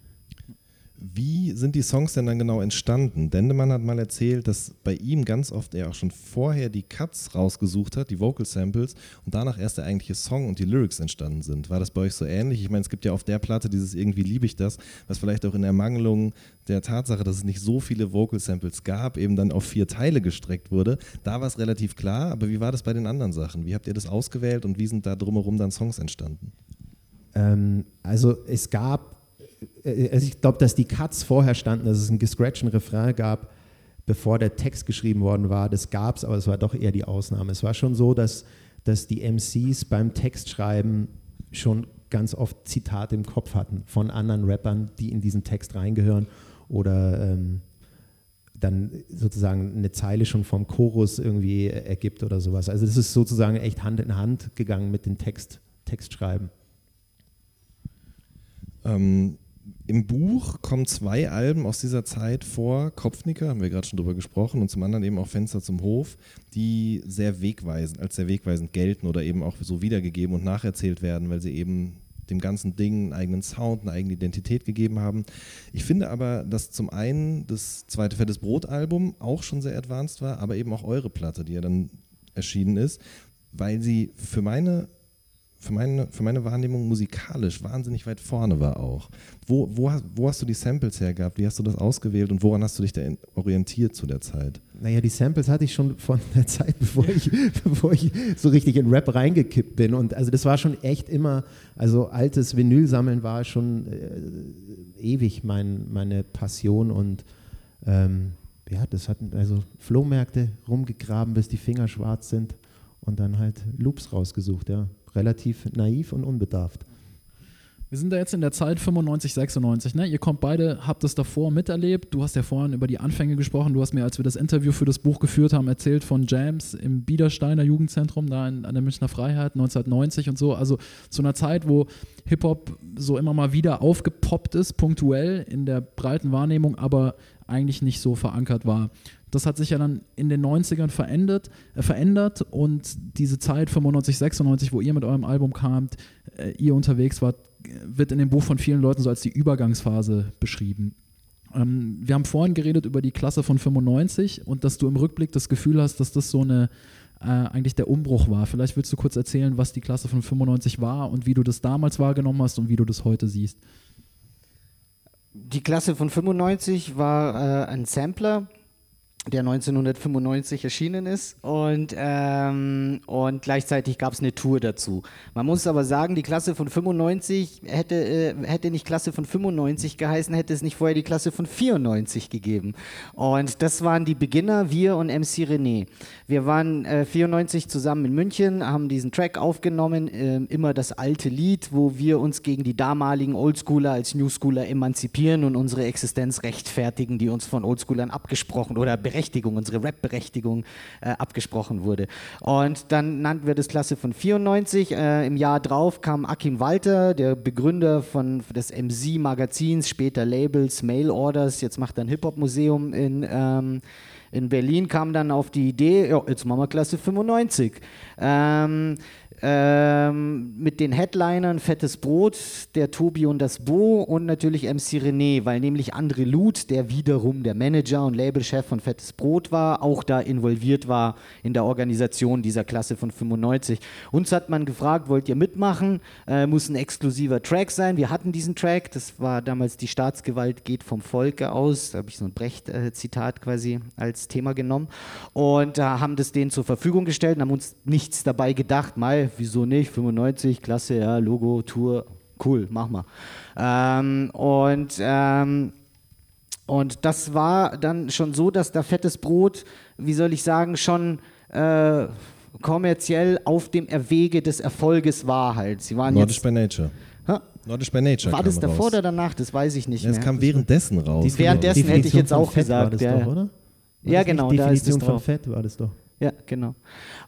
Wie sind die Songs denn dann genau entstanden? Dendemann hat mal erzählt, dass bei ihm ganz oft er auch schon vorher die Cuts rausgesucht hat, die Vocal Samples, und danach erst der eigentliche Song und die Lyrics entstanden sind. War das bei euch so ähnlich? Ich meine, es gibt ja auf der Platte dieses Irgendwie liebe ich das, was vielleicht auch in Ermangelung der Tatsache, dass es nicht so viele Vocal Samples gab, eben dann auf vier Teile gestreckt wurde. Da war es relativ klar, aber wie war das bei den anderen Sachen? Wie habt ihr das ausgewählt und wie sind da drumherum dann Songs entstanden? Ähm, also es gab also ich glaube, dass die Cuts vorher standen, dass es einen gescratchten Refrain gab, bevor der Text geschrieben worden war. Das gab es, aber es war doch eher die Ausnahme. Es war schon so, dass, dass die MCs beim Textschreiben schon ganz oft Zitate im Kopf hatten von anderen Rappern, die in diesen Text reingehören oder ähm, dann sozusagen eine Zeile schon vom Chorus irgendwie ergibt oder sowas. Also das ist sozusagen echt Hand in Hand gegangen mit dem Text, Textschreiben. Ähm, im Buch kommen zwei Alben aus dieser Zeit vor, Kopfnicker, haben wir gerade schon drüber gesprochen, und zum anderen eben auch Fenster zum Hof, die sehr wegweisend, als sehr wegweisend gelten oder eben auch so wiedergegeben und nacherzählt werden, weil sie eben dem ganzen Ding einen eigenen Sound, eine eigene Identität gegeben haben. Ich finde aber, dass zum einen das zweite Fettes Brot-Album auch schon sehr advanced war, aber eben auch eure Platte, die ja dann erschienen ist, weil sie für meine für meine, für meine Wahrnehmung musikalisch wahnsinnig weit vorne war auch. Wo, wo, wo hast du die Samples hergehabt? Wie hast du das ausgewählt und woran hast du dich da orientiert zu der Zeit? Naja, die Samples hatte ich schon von der Zeit, bevor ich, bevor ich so richtig in Rap reingekippt bin. Und also das war schon echt immer, also altes Vinyl sammeln war schon äh, ewig mein, meine Passion und ähm, ja, das hatten also Flohmärkte rumgegraben, bis die Finger schwarz sind und dann halt Loops rausgesucht, ja relativ naiv und unbedarft. Wir sind da jetzt in der Zeit 95, 96. Ne? Ihr kommt beide, habt es davor miterlebt. Du hast ja vorhin über die Anfänge gesprochen. Du hast mir, als wir das Interview für das Buch geführt haben, erzählt von Jams im Biedersteiner Jugendzentrum, da in, an der Münchner Freiheit 1990 und so. Also zu einer Zeit, wo Hip-Hop so immer mal wieder aufgepoppt ist, punktuell in der breiten Wahrnehmung, aber eigentlich nicht so verankert war. Das hat sich ja dann in den 90ern verändert, äh, verändert und diese Zeit 95, 96, wo ihr mit eurem Album kamt, äh, ihr unterwegs wart, wird in dem Buch von vielen Leuten so als die Übergangsphase beschrieben. Ähm, wir haben vorhin geredet über die Klasse von 95 und dass du im Rückblick das Gefühl hast, dass das so eine äh, eigentlich der Umbruch war. Vielleicht willst du kurz erzählen, was die Klasse von 95 war und wie du das damals wahrgenommen hast und wie du das heute siehst. Die Klasse von 95 war äh, ein Sampler, der 1995 erschienen ist und, ähm, und gleichzeitig gab es eine Tour dazu. Man muss aber sagen, die Klasse von 95 hätte, äh, hätte nicht Klasse von 95 geheißen, hätte es nicht vorher die Klasse von 94 gegeben. Und das waren die Beginner, wir und MC René. Wir waren äh, 94 zusammen in München, haben diesen Track aufgenommen, äh, immer das alte Lied, wo wir uns gegen die damaligen Oldschooler als Newschooler emanzipieren und unsere Existenz rechtfertigen, die uns von Oldschoolern abgesprochen oder Berechtigung, unsere Rap-Berechtigung äh, abgesprochen wurde. Und dann nannten wir das Klasse von 94. Äh, Im Jahr drauf kam Akim Walter, der Begründer von, des MC-Magazins, später Labels, Mail Orders. Jetzt macht er ein Hip-Hop-Museum in, ähm, in Berlin, kam dann auf die Idee, ja, jetzt machen wir Klasse 95. Ähm, ähm, mit den Headlinern Fettes Brot, der Tobi und das Bo und natürlich MC René, weil nämlich André Luth, der wiederum der Manager und Labelchef von Fettes Brot war, auch da involviert war in der Organisation dieser Klasse von 95. Uns hat man gefragt, wollt ihr mitmachen? Äh, muss ein exklusiver Track sein. Wir hatten diesen Track, das war damals die Staatsgewalt geht vom Volke aus. Da habe ich so ein Brecht-Zitat quasi als Thema genommen und äh, haben das denen zur Verfügung gestellt und haben uns nichts dabei gedacht. Mal, wieso nicht? 95, klasse, ja, Logo, Tour, cool, mach mal. Ähm, und, ähm, und das war dann schon so, dass da fettes Brot, wie soll ich sagen, schon äh, kommerziell auf dem Erwege des Erfolges war halt. Sie waren Nordisch jetzt. by Nature. Ha? Nordisch by Nature. War das davor raus. oder danach? Das weiß ich nicht Ja, es mehr. kam währenddessen raus. Die währenddessen hätte ich Definition jetzt auch Fett war gesagt. das ja. doch, oder? War Ja, genau, da ist es Definition von drauf. Fett war das doch. Ja, genau.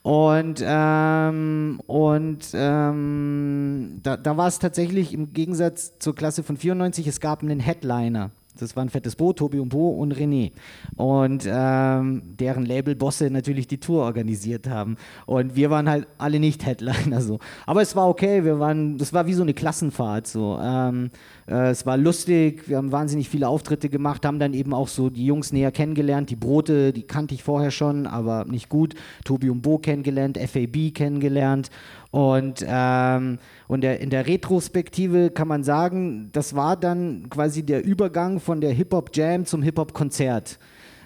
Und, ähm, und ähm, da, da war es tatsächlich im Gegensatz zur Klasse von 94, es gab einen Headliner. Das waren Fettes Bo, Tobi und Bo und René. Und ähm, deren Labelbosse natürlich die Tour organisiert haben. Und wir waren halt alle nicht Headliner so. Aber es war okay, wir waren, das war wie so eine Klassenfahrt so. Ähm, äh, es war lustig, wir haben wahnsinnig viele Auftritte gemacht, haben dann eben auch so die Jungs näher kennengelernt. Die Brote, die kannte ich vorher schon, aber nicht gut. Tobi und Bo kennengelernt, FAB kennengelernt. Und, ähm, und der, in der Retrospektive kann man sagen, das war dann quasi der Übergang von der Hip-Hop-Jam zum Hip-Hop-Konzert.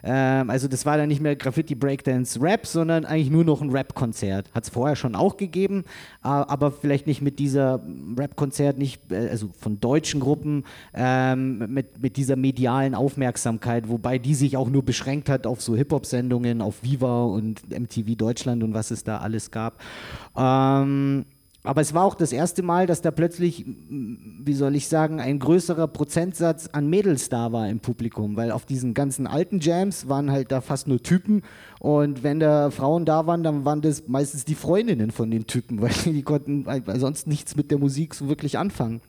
Ähm, also das war dann nicht mehr Graffiti, Breakdance, Rap, sondern eigentlich nur noch ein Rap-Konzert. Hat es vorher schon auch gegeben, aber vielleicht nicht mit dieser Rap-Konzert, nicht, äh, also von deutschen Gruppen, ähm, mit, mit dieser medialen Aufmerksamkeit, wobei die sich auch nur beschränkt hat auf so Hip-Hop-Sendungen, auf Viva und MTV Deutschland und was es da alles gab. Ähm, aber es war auch das erste Mal, dass da plötzlich, wie soll ich sagen, ein größerer Prozentsatz an Mädels da war im Publikum, weil auf diesen ganzen alten Jams waren halt da fast nur Typen und wenn da Frauen da waren, dann waren das meistens die Freundinnen von den Typen, weil die konnten halt sonst nichts mit der Musik so wirklich anfangen.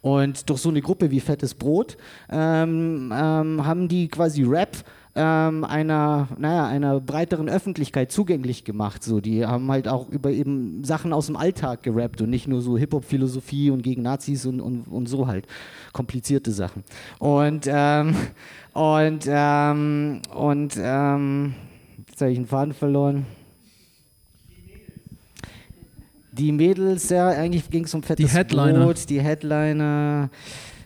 Und durch so eine Gruppe wie Fettes Brot ähm, ähm, haben die quasi Rap ähm, einer, naja, einer breiteren Öffentlichkeit zugänglich gemacht. So, die haben halt auch über eben Sachen aus dem Alltag gerappt und nicht nur so Hip-Hop-Philosophie und gegen Nazis und, und, und so halt komplizierte Sachen. Und, ähm, und, ähm, und ähm, jetzt habe ich einen Faden verloren. Die Mädels, ja, eigentlich ging es um fettes Headliner. Brot, die Headliner.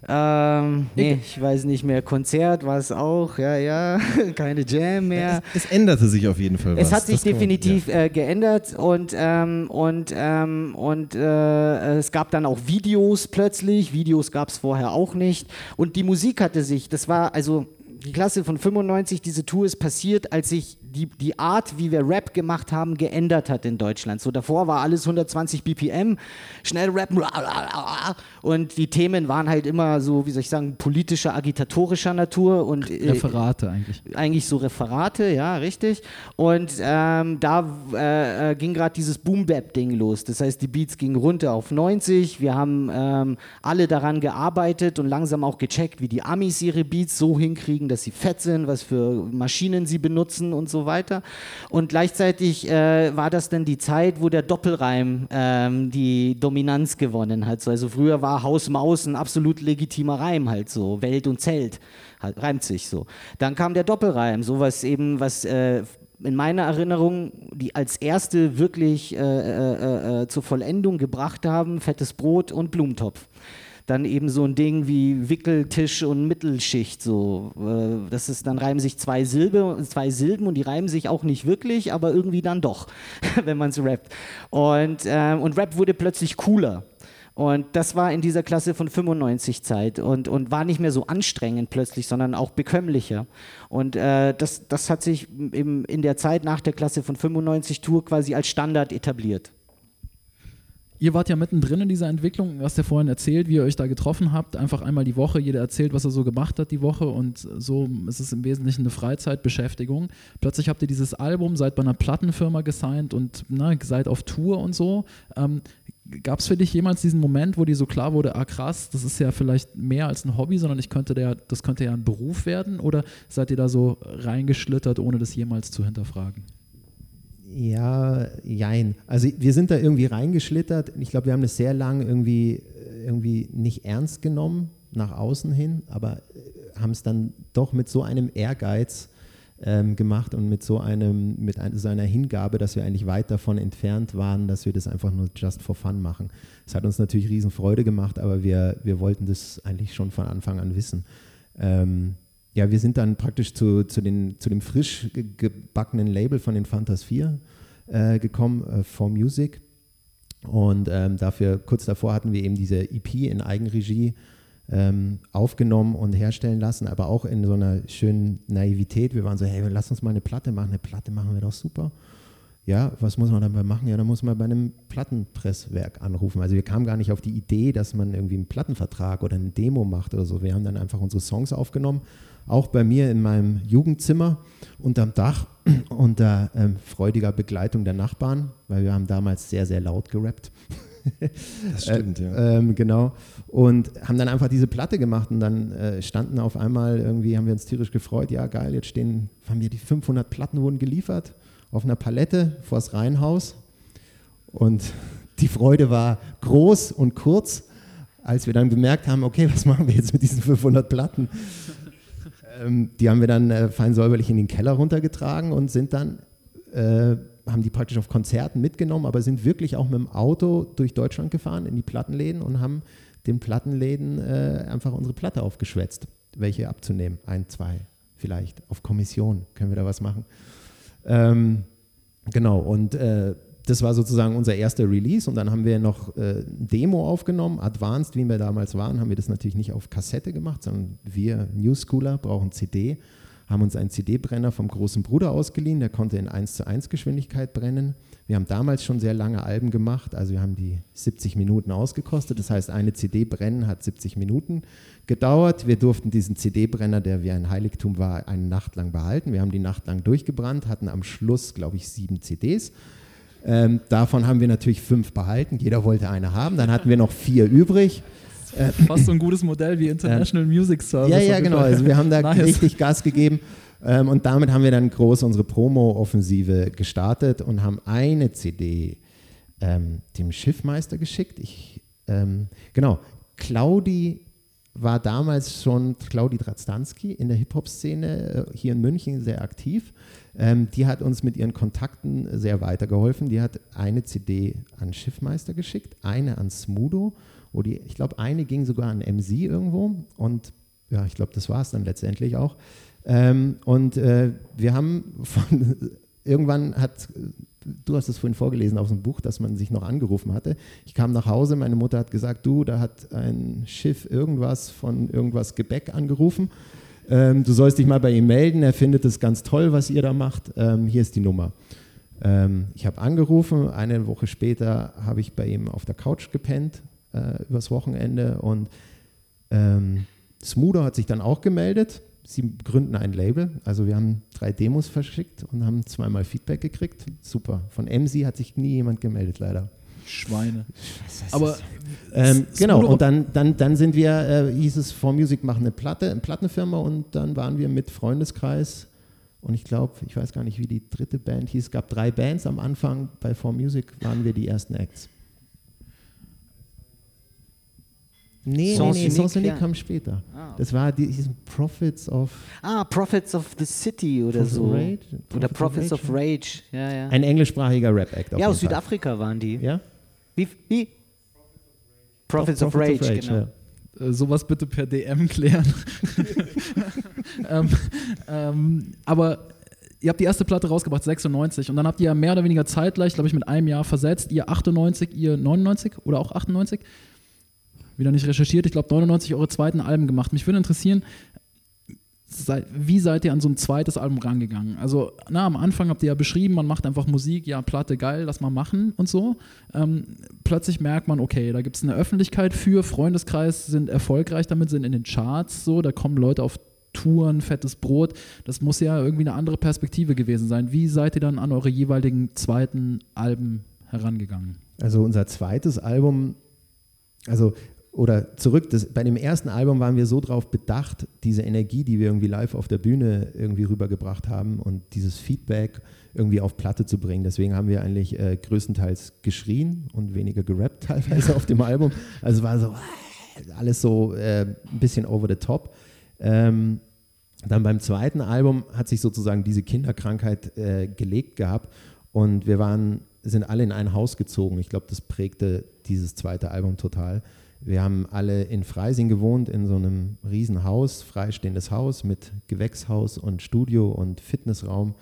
Ähm, nee, ich weiß nicht mehr. Konzert war es auch, ja, ja. Keine Jam mehr. Es, es änderte sich auf jeden Fall was. Es hat sich Das kann man- definitiv äh, geändert und, ähm, und, ähm, und äh, es gab dann auch Videos plötzlich. Videos gab es vorher auch nicht. Und die Musik hatte sich, das war also die Klasse von 95, diese Tour ist passiert, als sich die, die Art, wie wir Rap gemacht haben, geändert hat in Deutschland. So davor war alles 120 BPM, schnell rappen und die Themen waren halt immer so, wie soll ich sagen, politischer, agitatorischer Natur und äh, Referate eigentlich. eigentlich so Referate, ja, richtig. Und ähm, da äh, äh, ging gerade dieses Boom-Bap-Ding los. Das heißt, die Beats gingen runter auf 90. Wir haben ähm, alle daran gearbeitet und langsam auch gecheckt, wie die Amis ihre Beats so hinkriegen, dass sie fett sind, was für Maschinen sie benutzen und so weiter. Und gleichzeitig äh, war das dann die Zeit, wo der Doppelreim ähm, die Dominanz gewonnen hat. So, also früher war Haus Maus ein absolut legitimer Reim halt so, Welt und Zelt halt, reimt sich so. Dann kam der Doppelreim, sowas eben, was äh, in meiner Erinnerung die als erste wirklich äh, äh, äh, zur Vollendung gebracht haben, fettes Brot und Blumentopf. Dann eben so ein Ding wie Wickeltisch und Mittelschicht. So. Äh, das ist, dann reimen sich zwei, Silbe, zwei Silben und die reimen sich auch nicht wirklich, aber irgendwie dann doch, wenn man es rappt. Und, ähm, und Rap wurde plötzlich cooler. Und das war in dieser Klasse von 95 Zeit und, und war nicht mehr so anstrengend plötzlich, sondern auch bekömmlicher. Und äh, das, das hat sich eben in der Zeit nach der Klasse von 95 Tour quasi als Standard etabliert. Ihr wart ja mittendrin in dieser Entwicklung, du hast ja vorhin erzählt, wie ihr euch da getroffen habt. Einfach einmal die Woche, jeder erzählt, was er so gemacht hat die Woche und so ist es im Wesentlichen eine Freizeitbeschäftigung. Plötzlich habt ihr dieses Album, seid bei einer Plattenfirma gesigned und na, seid auf Tour und so. Ähm, Gab es für dich jemals diesen Moment, wo dir so klar wurde, ah krass, das ist ja vielleicht mehr als ein Hobby, sondern ich könnte der, das könnte ja ein Beruf werden? Oder seid ihr da so reingeschlittert, ohne das jemals zu hinterfragen? Ja, jein. Also wir sind da irgendwie reingeschlittert. Ich glaube, wir haben das sehr lange irgendwie, irgendwie nicht ernst genommen nach außen hin, aber äh, haben es dann doch mit so einem Ehrgeiz ähm, gemacht und mit so einem, mit ein, so einer Hingabe, dass wir eigentlich weit davon entfernt waren, dass wir das einfach nur just for fun machen. Es hat uns natürlich riesen Freude gemacht, aber wir, wir wollten das eigentlich schon von Anfang an wissen. Ähm, ja, wir sind dann praktisch zu, zu, den, zu dem frisch gebackenen Label von den Fantas 4 äh, gekommen, äh, For Music. Und ähm, dafür, kurz davor hatten wir eben diese EP in Eigenregie ähm, aufgenommen und herstellen lassen, aber auch in so einer schönen Naivität. Wir waren so, hey, lass uns mal eine Platte machen. Eine Platte machen wir doch super. Ja, was muss man dabei machen? Ja, dann muss man bei einem Plattenpresswerk anrufen. Also wir kamen gar nicht auf die Idee, dass man irgendwie einen Plattenvertrag oder eine Demo macht oder so. Wir haben dann einfach unsere Songs aufgenommen, auch bei mir in meinem Jugendzimmer unterm Dach unter ähm, freudiger Begleitung der Nachbarn, weil wir haben damals sehr, sehr laut gerappt. Das stimmt, ja. Ähm, genau. Und haben dann einfach diese Platte gemacht und dann äh, standen auf einmal irgendwie, haben wir uns tierisch gefreut, ja geil, jetzt stehen, haben wir die 500 Platten wurden geliefert auf einer Palette vors Reihenhaus und die Freude war groß und kurz, als wir dann bemerkt haben, okay, was machen wir jetzt mit diesen 500 Platten? ähm, die haben wir dann äh, fein säuberlich in den Keller runtergetragen und sind dann äh, haben die praktisch auf Konzerten mitgenommen, aber sind wirklich auch mit dem Auto durch Deutschland gefahren in die Plattenläden und haben den Plattenläden äh, einfach unsere Platte aufgeschwätzt, welche abzunehmen. Ein, zwei, vielleicht. Auf Kommission können wir da was machen. Ähm, genau, und äh, das war sozusagen unser erster Release und dann haben wir noch äh, Demo aufgenommen, Advanced, wie wir damals waren, haben wir das natürlich nicht auf Kassette gemacht, sondern wir New Schooler brauchen CD haben uns einen CD-Brenner vom großen Bruder ausgeliehen, der konnte in 1 zu 1 Geschwindigkeit brennen. Wir haben damals schon sehr lange Alben gemacht, also wir haben die 70 Minuten ausgekostet. Das heißt, eine CD brennen hat 70 Minuten gedauert. Wir durften diesen CD-Brenner, der wie ein Heiligtum war, eine Nacht lang behalten. Wir haben die Nacht lang durchgebrannt, hatten am Schluss, glaube ich, sieben CDs. Ähm, davon haben wir natürlich fünf behalten. Jeder wollte eine haben. Dann hatten wir noch vier übrig. Fast so ein gutes Modell wie International Music Service. Ja, ja, genau. Also wir haben da nice. richtig Gas gegeben. Ähm, und damit haben wir dann groß unsere Promo-Offensive gestartet und haben eine CD ähm, dem Schiffmeister geschickt. Ich, ähm, genau, Claudi war damals schon, Claudi Drastanski in der Hip-Hop-Szene äh, hier in München sehr aktiv. Ähm, die hat uns mit ihren Kontakten sehr weitergeholfen. Die hat eine CD an Schiffmeister geschickt, eine an Smudo wo die, ich glaube, eine ging sogar an MC irgendwo und ja, ich glaube, das war es dann letztendlich auch. Ähm, und äh, wir haben von, irgendwann hat, du hast es vorhin vorgelesen aus dem Buch, dass man sich noch angerufen hatte. Ich kam nach Hause, meine Mutter hat gesagt, du, da hat ein Schiff irgendwas von irgendwas Gebäck angerufen. Ähm, du sollst dich mal bei ihm melden, er findet es ganz toll, was ihr da macht. Ähm, hier ist die Nummer. Ähm, ich habe angerufen, eine Woche später habe ich bei ihm auf der Couch gepennt, äh, übers Wochenende. Und ähm, Smoother hat sich dann auch gemeldet. Sie gründen ein Label. Also wir haben drei Demos verschickt und haben zweimal Feedback gekriegt. Super. Von MC hat sich nie jemand gemeldet, leider. Schweine. Aber Ähm, genau, und dann, dann, dann sind wir, äh, hieß es, For Music machen eine Platte, eine Plattenfirma und dann waren wir mit Freundeskreis und ich glaube, ich weiß gar nicht, wie die dritte Band hieß, es gab drei Bands am Anfang, bei For Music waren wir die ersten Acts. Nee, Sens nee, nee, Unique, Sens Unique ja. kam später. Ah. Das war die hießen Prophets of, Ah, Prophets of the City oder Prophets so. of Rage? Oder Prophets Prophets of of Rage. Ja, ja. ein englischsprachiger Rap-Act. ja, aus Fall. Südafrika waren die. Ja? Wie? wie? Prophets, Doch, of Rage, genau. ja. äh, sowas bitte per DM klären. ähm, ähm, aber ihr habt die erste Platte rausgebracht, 96, und dann habt ihr mehr oder weniger zeitgleich, glaube ich, mit einem Jahr versetzt. Ihr 98, ihr 99 oder auch 98. Wieder nicht recherchiert, ich glaube 99 eure zweiten Alben gemacht. Mich würde interessieren, wie seid ihr an so ein zweites Album rangegangen? Also, na, am Anfang habt ihr ja beschrieben, man macht einfach Musik, ja, Platte geil, lass mal machen und so. Ähm, plötzlich merkt man, okay, da gibt es eine Öffentlichkeit für, Freundeskreis sind erfolgreich damit, sind in den Charts so, da kommen Leute auf Touren, fettes Brot. Das muss ja irgendwie eine andere Perspektive gewesen sein. Wie seid ihr dann an eure jeweiligen zweiten Alben herangegangen? Also unser zweites Album, also oder zurück, das, bei dem ersten Album waren wir so drauf bedacht, diese Energie, die wir irgendwie live auf der Bühne irgendwie rübergebracht haben und dieses Feedback irgendwie auf Platte zu bringen. Deswegen haben wir eigentlich äh, größtenteils geschrien und weniger gerappt teilweise auf dem Album. Also es war so alles so äh, ein bisschen over the top. Ähm, dann beim zweiten Album hat sich sozusagen diese Kinderkrankheit äh, gelegt gehabt und wir waren, sind alle in ein Haus gezogen. Ich glaube, das prägte dieses zweite Album total. Wir haben alle in Freising gewohnt, in so einem riesen Haus, freistehendes Haus mit Gewächshaus und Studio und Fitnessraum.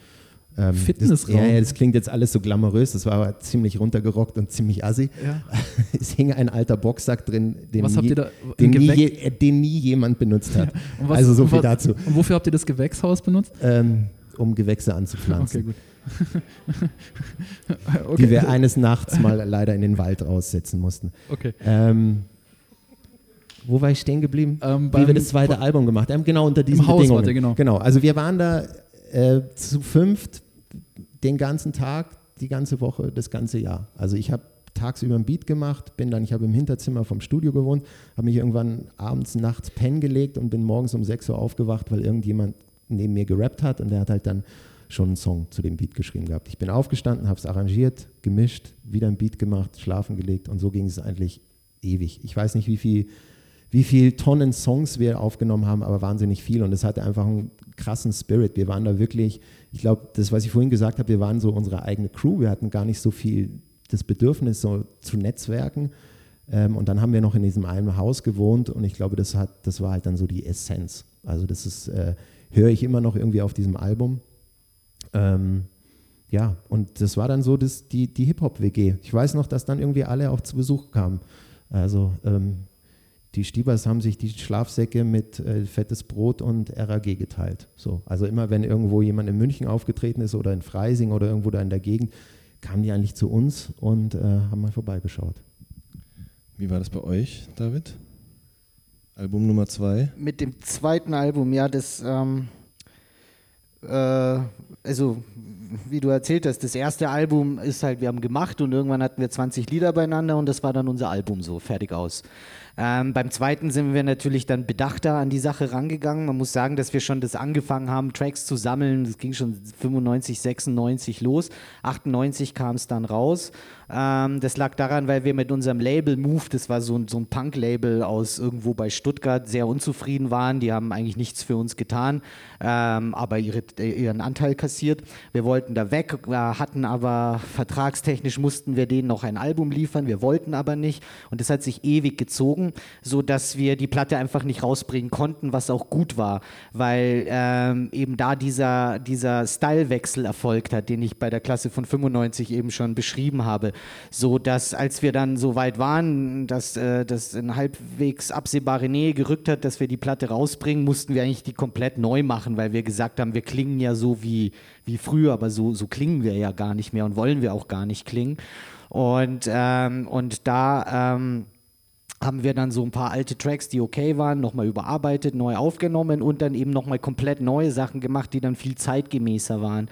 Ähm, Fitnessraum? Das, ja, ja, das klingt jetzt alles so glamourös, das war aber ziemlich runtergerockt und ziemlich assi. Ja. Es hing ein alter Boxsack drin, den, Was habt nie, ihr da? den, nie, äh, den nie jemand benutzt hat. Und was- also so viel was- dazu, Und wofür habt ihr das Gewächshaus benutzt? ähm, um Gewächse anzupflanzen. Okay, gut. Die wir eines Nachts mal leider in den Wald raussetzen mussten. Okay. Ähm, wo war ich stehen geblieben? Ähm, Wie wir das zweite Album gemacht haben, genau unter diesen Haus Bedingungen. wart ihr, genau. genau, also wir waren da äh, zu fünft den ganzen Tag, die ganze Woche, das ganze Jahr. Also ich habe tagsüber ein Beat gemacht, bin dann, ich habe im Hinterzimmer vom Studio gewohnt, habe mich irgendwann abends, nachts pennen gelegt und bin morgens um 6 Uhr aufgewacht, weil irgendjemand neben mir gerappt hat und der hat halt dann schon einen Song zu dem Beat geschrieben gehabt. Ich bin aufgestanden, habe es arrangiert, gemischt, wieder ein Beat gemacht, schlafen gelegt und so ging es eigentlich ewig. Ich weiß nicht, wie viel, wie viel Tonnen Songs wir aufgenommen haben, aber wahnsinnig viel und es hatte einfach einen krassen Spirit. Wir waren da wirklich, ich glaube, das, was ich vorhin gesagt habe, wir waren so unsere eigene Crew, wir hatten gar nicht so viel das Bedürfnis, so zu netzwerken. Ähm, und dann haben wir noch in diesem einen Haus gewohnt und ich glaube, das, hat, das war halt dann so die Essenz. Also das äh, höre ich immer noch irgendwie auf diesem Album. Ähm, ja, und das war dann so das, die, die Hip-Hop-WG. Ich weiß noch, dass dann irgendwie alle auch zu Besuch kamen. Also ähm, die Stiebers haben sich die Schlafsäcke mit äh, fettes Brot und RAG geteilt. So, also immer wenn irgendwo jemand in München aufgetreten ist oder in Freising oder irgendwo da in der Gegend, kamen die eigentlich zu uns und äh, haben mal vorbeigeschaut. Wie war das bei euch, David? Album Nummer zwei. Mit dem zweiten Album, ja, das, ähm, äh, also wie du erzählt hast, das erste Album ist halt, wir haben gemacht und irgendwann hatten wir 20 Lieder beieinander und das war dann unser Album so, fertig aus. Ähm, beim zweiten sind wir natürlich dann bedachter an die Sache rangegangen. Man muss sagen, dass wir schon das angefangen haben, Tracks zu sammeln. Das ging schon 95, 96 los. 98 kam es dann raus. Ähm, das lag daran, weil wir mit unserem Label Move, das war so ein, so ein Punk-Label aus irgendwo bei Stuttgart, sehr unzufrieden waren. Die haben eigentlich nichts für uns getan, ähm, aber ihre, ihren Anteil kassiert. Wir wollten da weg, äh, hatten aber vertragstechnisch mussten wir denen noch ein Album liefern. Wir wollten aber nicht. Und das hat sich ewig gezogen, sodass wir die Platte einfach nicht rausbringen konnten, was auch gut war, weil ähm, eben da dieser, dieser Stylewechsel erfolgt hat, den ich bei der Klasse von 95 eben schon beschrieben habe. So dass, als wir dann so weit waren, dass äh, das in halbwegs absehbare Nähe gerückt hat, dass wir die Platte rausbringen, mussten wir eigentlich die komplett neu machen, weil wir gesagt haben, wir klingen ja so wie, wie früher, aber so, so klingen wir ja gar nicht mehr und wollen wir auch gar nicht klingen. Und, ähm, und da ähm, haben wir dann so ein paar alte Tracks, die okay waren, nochmal überarbeitet, neu aufgenommen und dann eben nochmal komplett neue Sachen gemacht, die dann viel zeitgemäßer waren.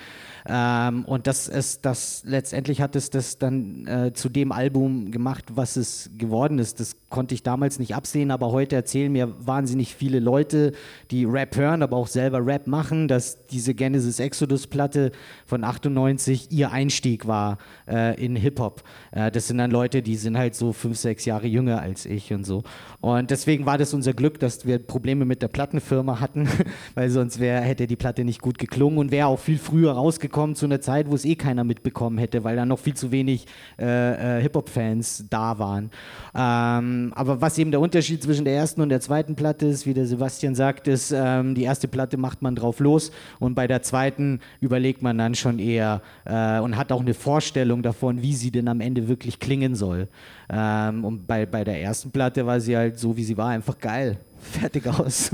Ähm, und das ist das, letztendlich hat es das dann äh, zu dem Album gemacht, was es geworden ist. Das konnte ich damals nicht absehen, aber heute erzählen mir wahnsinnig viele Leute, die Rap hören, aber auch selber Rap machen, dass diese Genesis Exodus Platte von 98 ihr Einstieg war äh, in Hip-Hop. Äh, das sind dann Leute, die sind halt so fünf, sechs Jahre jünger als ich und so. Und deswegen war das unser Glück, dass wir Probleme mit der Plattenfirma hatten, weil sonst wär, hätte die Platte nicht gut geklungen und wäre auch viel früher rausgekommen zu einer Zeit, wo es eh keiner mitbekommen hätte, weil da noch viel zu wenig äh, äh, Hip-Hop-Fans da waren. Ähm, aber was eben der Unterschied zwischen der ersten und der zweiten Platte ist, wie der Sebastian sagt, ist, ähm, die erste Platte macht man drauf los und bei der zweiten überlegt man dann schon eher äh, und hat auch eine Vorstellung davon, wie sie denn am Ende wirklich klingen soll. Ähm, und bei, bei der ersten Platte war sie halt so, wie sie war, einfach geil. Fertig aus.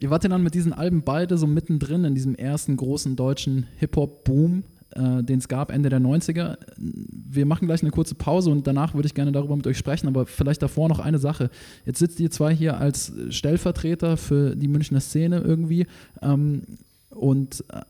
Ihr wart ja dann mit diesen Alben beide so mittendrin in diesem ersten großen deutschen Hip-Hop-Boom, äh, den es gab Ende der 90er. Wir machen gleich eine kurze Pause und danach würde ich gerne darüber mit euch sprechen, aber vielleicht davor noch eine Sache. Jetzt sitzt ihr zwei hier als Stellvertreter für die Münchner Szene irgendwie ähm, und äh,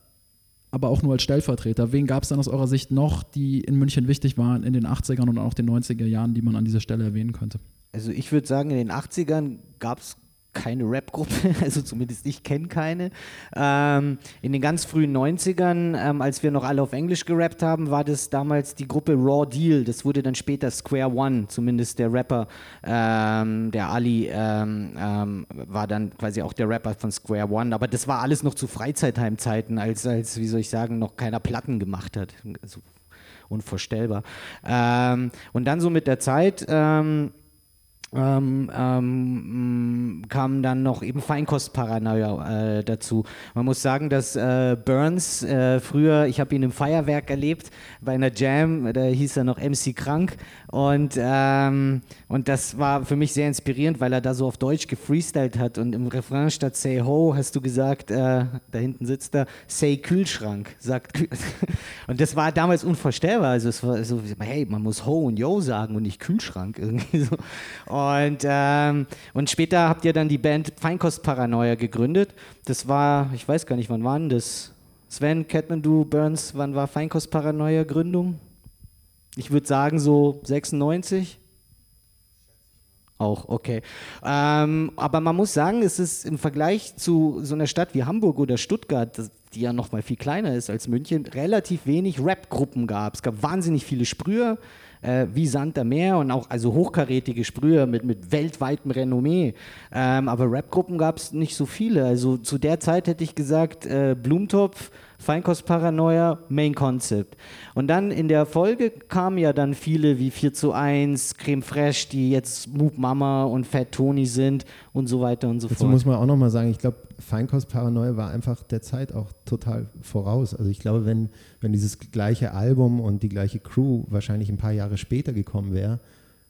aber auch nur als Stellvertreter. Wen gab es dann aus eurer Sicht noch, die in München wichtig waren in den 80ern und auch den 90er Jahren, die man an dieser Stelle erwähnen könnte? Also ich würde sagen, in den 80ern gab es keine Rap-Gruppe, also zumindest ich kenne keine. Ähm, in den ganz frühen 90ern, ähm, als wir noch alle auf Englisch gerappt haben, war das damals die Gruppe Raw Deal. Das wurde dann später Square One, zumindest der Rapper, ähm, der Ali, ähm, ähm, war dann quasi auch der Rapper von Square One. Aber das war alles noch zu Freizeitheim-Zeiten, als, als, wie soll ich sagen, noch keiner Platten gemacht hat. Also, unvorstellbar. Ähm, und dann so mit der Zeit ähm, ähm, kam dann noch eben Feinkostparanoia äh, dazu. Man muss sagen, dass äh, Burns äh, früher, ich habe ihn im Feuerwerk erlebt, bei einer Jam, da hieß er noch MC Krank und, ähm, und das war für mich sehr inspirierend, weil er da so auf Deutsch gefreestylt hat und im Refrain statt Say Ho hast du gesagt, äh, da hinten sitzt er, Say Kühlschrank, sagt Kühl und das war damals unvorstellbar, also es war so, hey, man muss Ho und Yo sagen und nicht Kühlschrank irgendwie so. Und, ähm, und später habt ihr dann die Band Feinkostparanoia gegründet. Das war, ich weiß gar nicht, wann war denn das? Sven, Catman, du, Burns, wann war Feinkostparanoia Gründung? Ich würde sagen so 96. Auch, okay. Ähm, aber man muss sagen, es ist im Vergleich zu so einer Stadt wie Hamburg oder Stuttgart, die ja noch mal viel kleiner ist als München, relativ wenig Rap-Gruppen gab. Es gab wahnsinnig viele Sprüher, äh, wie Sand am Meer und auch also hochkarätige Sprüher mit, mit weltweitem Renommee. Ähm, aber Rapgruppen gab es nicht so viele. Also zu der Zeit hätte ich gesagt, äh, Blumentopf, Feinkostparanoia, Main Concept. Und dann in der Folge kamen ja dann viele wie 4 zu 1, Creme Fraiche, die jetzt Moop Mama und Fat Tony sind und so weiter und so Dazu fort. muss man auch nochmal sagen, ich glaube, Feinkostparanoia war einfach der Zeit auch total voraus. Also ich glaube, wenn, wenn dieses gleiche Album und die gleiche Crew wahrscheinlich ein paar Jahre später gekommen wäre,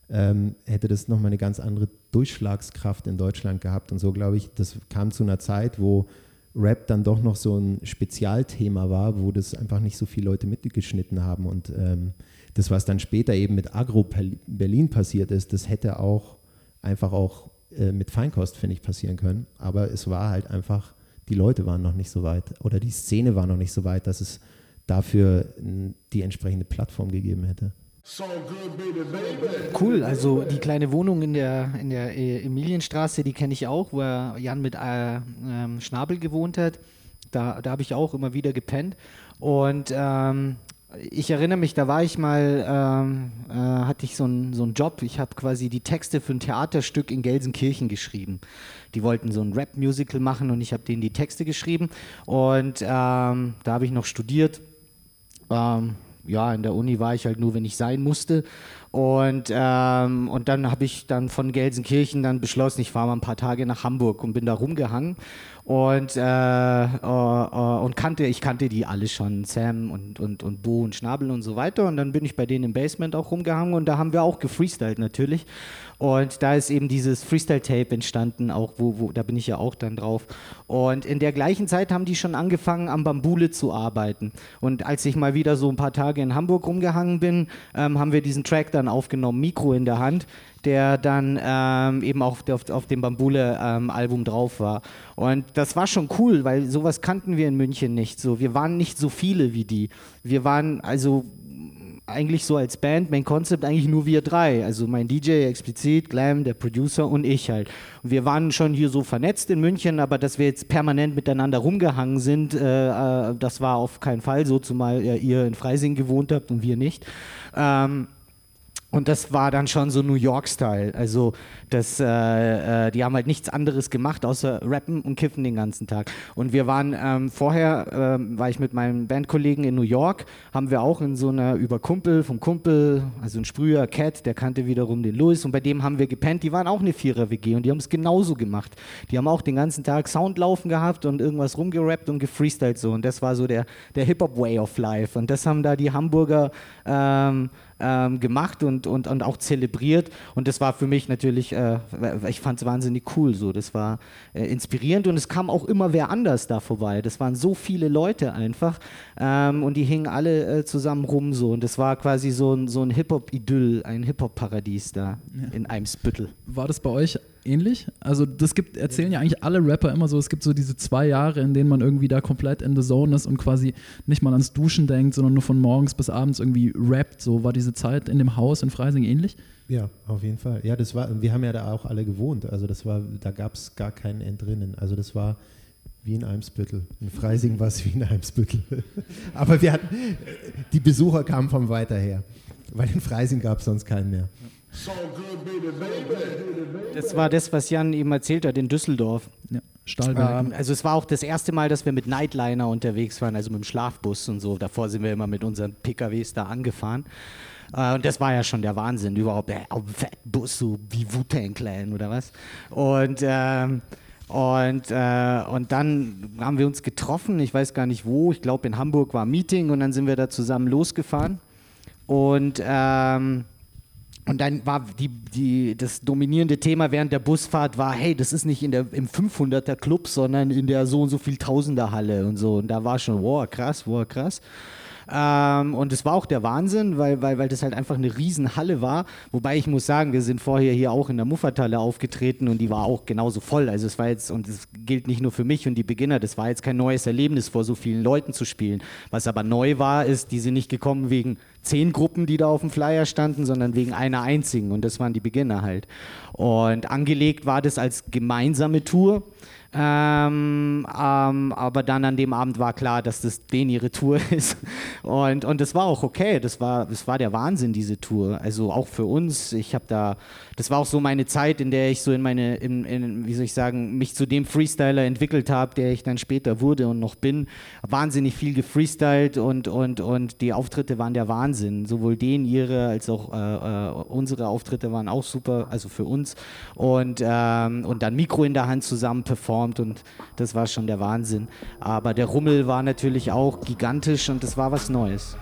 ähm, hätte das nochmal eine ganz andere Durchschlagskraft in Deutschland gehabt. Und so glaube ich, das kam zu einer Zeit, wo Rap dann doch noch so ein Spezialthema war, wo das einfach nicht so viele Leute mitgeschnitten haben. Und ähm, das, was dann später eben mit Agro Berlin passiert ist, das hätte auch einfach auch äh, mit Feinkost, finde ich, passieren können. Aber es war halt einfach, die Leute waren noch nicht so weit oder die Szene war noch nicht so weit, dass es dafür die entsprechende Plattform gegeben hätte. Cool, also die kleine Wohnung in der, in der äh, Emilienstraße, die kenne ich auch, wo Jan mit äh, ähm, Schnabel gewohnt hat. Da, da habe ich auch immer wieder gepennt. Und ähm, ich erinnere mich, da war ich mal, ähm, äh, hatte ich so einen so Job. Ich habe quasi die Texte für ein Theaterstück in Gelsenkirchen geschrieben. Die wollten so ein Rap-Musical machen und ich habe denen die Texte geschrieben. Und ähm, da habe ich noch studiert. Ähm, ja, in der Uni war ich halt nur, wenn ich sein musste. Und, ähm, und dann habe ich dann von Gelsenkirchen dann beschlossen, ich fahre mal ein paar Tage nach Hamburg und bin da rumgehangen und, äh, äh, äh, und kannte, ich kannte die alle schon, Sam und, und, und Bo und Schnabel und so weiter. Und dann bin ich bei denen im Basement auch rumgehangen und da haben wir auch gefreestylt natürlich. Und da ist eben dieses Freestyle-Tape entstanden, auch wo, wo, da bin ich ja auch dann drauf. Und in der gleichen Zeit haben die schon angefangen, am Bambule zu arbeiten. Und als ich mal wieder so ein paar Tage in Hamburg rumgehangen bin, ähm, haben wir diesen Track dann aufgenommen, Mikro in der Hand der dann ähm, eben auch auf, auf dem Bambule-Album ähm, drauf war. Und das war schon cool, weil sowas kannten wir in München nicht. So, wir waren nicht so viele wie die. Wir waren also eigentlich so als Band, mein Konzept eigentlich nur wir drei. Also mein DJ explizit, Glam, der Producer und ich halt. Wir waren schon hier so vernetzt in München, aber dass wir jetzt permanent miteinander rumgehangen sind, äh, äh, das war auf keinen Fall so, zumal ihr in Freising gewohnt habt und wir nicht. Ähm, und das war dann schon so New York-Style. Also das, äh, äh, die haben halt nichts anderes gemacht, außer rappen und kiffen den ganzen Tag. Und wir waren ähm, vorher, äh, war ich mit meinem Bandkollegen in New York, haben wir auch in so einer über Kumpel vom Kumpel, also ein Sprüher, Cat, der kannte wiederum den Louis und bei dem haben wir gepennt. Die waren auch eine Vierer-WG und die haben es genauso gemacht. Die haben auch den ganzen Tag Sound laufen gehabt und irgendwas rumgerappt und gefreestylt so. Und das war so der, der Hip-Hop-Way of Life. Und das haben da die Hamburger ähm, ähm, gemacht und, und, und auch zelebriert. Und das war für mich natürlich, äh, ich fand es wahnsinnig cool so. Das war äh, inspirierend und es kam auch immer wer anders da vorbei. Das waren so viele Leute einfach ähm, und die hingen alle äh, zusammen rum so. Und das war quasi so ein, so ein Hip-Hop-Idyll, ein Hip-Hop-Paradies da ja. in Eimsbüttel. War das bei euch ähnlich? Also das gibt, erzählen ja eigentlich alle Rapper immer so, es gibt so diese zwei Jahre, in denen man irgendwie da komplett in the zone ist und quasi nicht mal ans Duschen denkt, sondern nur von morgens bis abends irgendwie rappt. So war diese Zeit in dem Haus in Freising ähnlich? Ja, auf jeden Fall. Ja, das war, wir haben ja da auch alle gewohnt. Also das war, da gab es gar keinen Entrinnen. Also das war wie in Eimsbüttel. In Freising war es wie in Eimsbüttel. Aber wir hatten, die Besucher kamen von weiter her. Weil in Freising gab es sonst keinen mehr. So good, baby, baby. Das war das, was Jan eben erzählt hat in Düsseldorf. Ja, ähm, also es war auch das erste Mal, dass wir mit Nightliner unterwegs waren, also mit dem Schlafbus und so. Davor sind wir immer mit unseren PKWs da angefahren. Äh, und das war ja schon der Wahnsinn überhaupt. Äh, auf Bus, so wie Wu-Tang Clan oder was. Und ähm, und, äh, und dann haben wir uns getroffen, ich weiß gar nicht wo, ich glaube in Hamburg war ein Meeting und dann sind wir da zusammen losgefahren. Und ähm, und dann war die, die, das dominierende Thema während der Busfahrt war, hey, das ist nicht in der, im 500er Club, sondern in der so und so viel Tausender Halle und so. Und da war schon, wow, krass, wow, krass. Ähm, und es war auch der Wahnsinn, weil, weil, weil das halt einfach eine Riesenhalle war. Wobei ich muss sagen, wir sind vorher hier auch in der Muffertalle aufgetreten und die war auch genauso voll. Also es war jetzt, und es gilt nicht nur für mich und die Beginner, das war jetzt kein neues Erlebnis, vor so vielen Leuten zu spielen. Was aber neu war, ist, die sind nicht gekommen wegen zehn Gruppen, die da auf dem Flyer standen, sondern wegen einer einzigen. Und das waren die Beginner halt. Und angelegt war das als gemeinsame Tour. Ähm, ähm, aber dann an dem Abend war klar, dass das denen ihre Tour ist. Und, und das war auch okay. Das war, das war der Wahnsinn, diese Tour. Also auch für uns. Ich habe da, das war auch so meine Zeit, in der ich so in meine, in, in, wie soll ich sagen, mich zu dem Freestyler entwickelt habe, der ich dann später wurde und noch bin. Wahnsinnig viel gefreestylt und, und, und die Auftritte waren der Wahnsinn. Sowohl den, ihre, als auch äh, äh, unsere Auftritte waren auch super, also für uns. Und, ähm, und dann Mikro in der Hand zusammen performen performt und das war schon der Wahnsinn. Aber der Rummel war natürlich auch gigantisch und das war was Neues.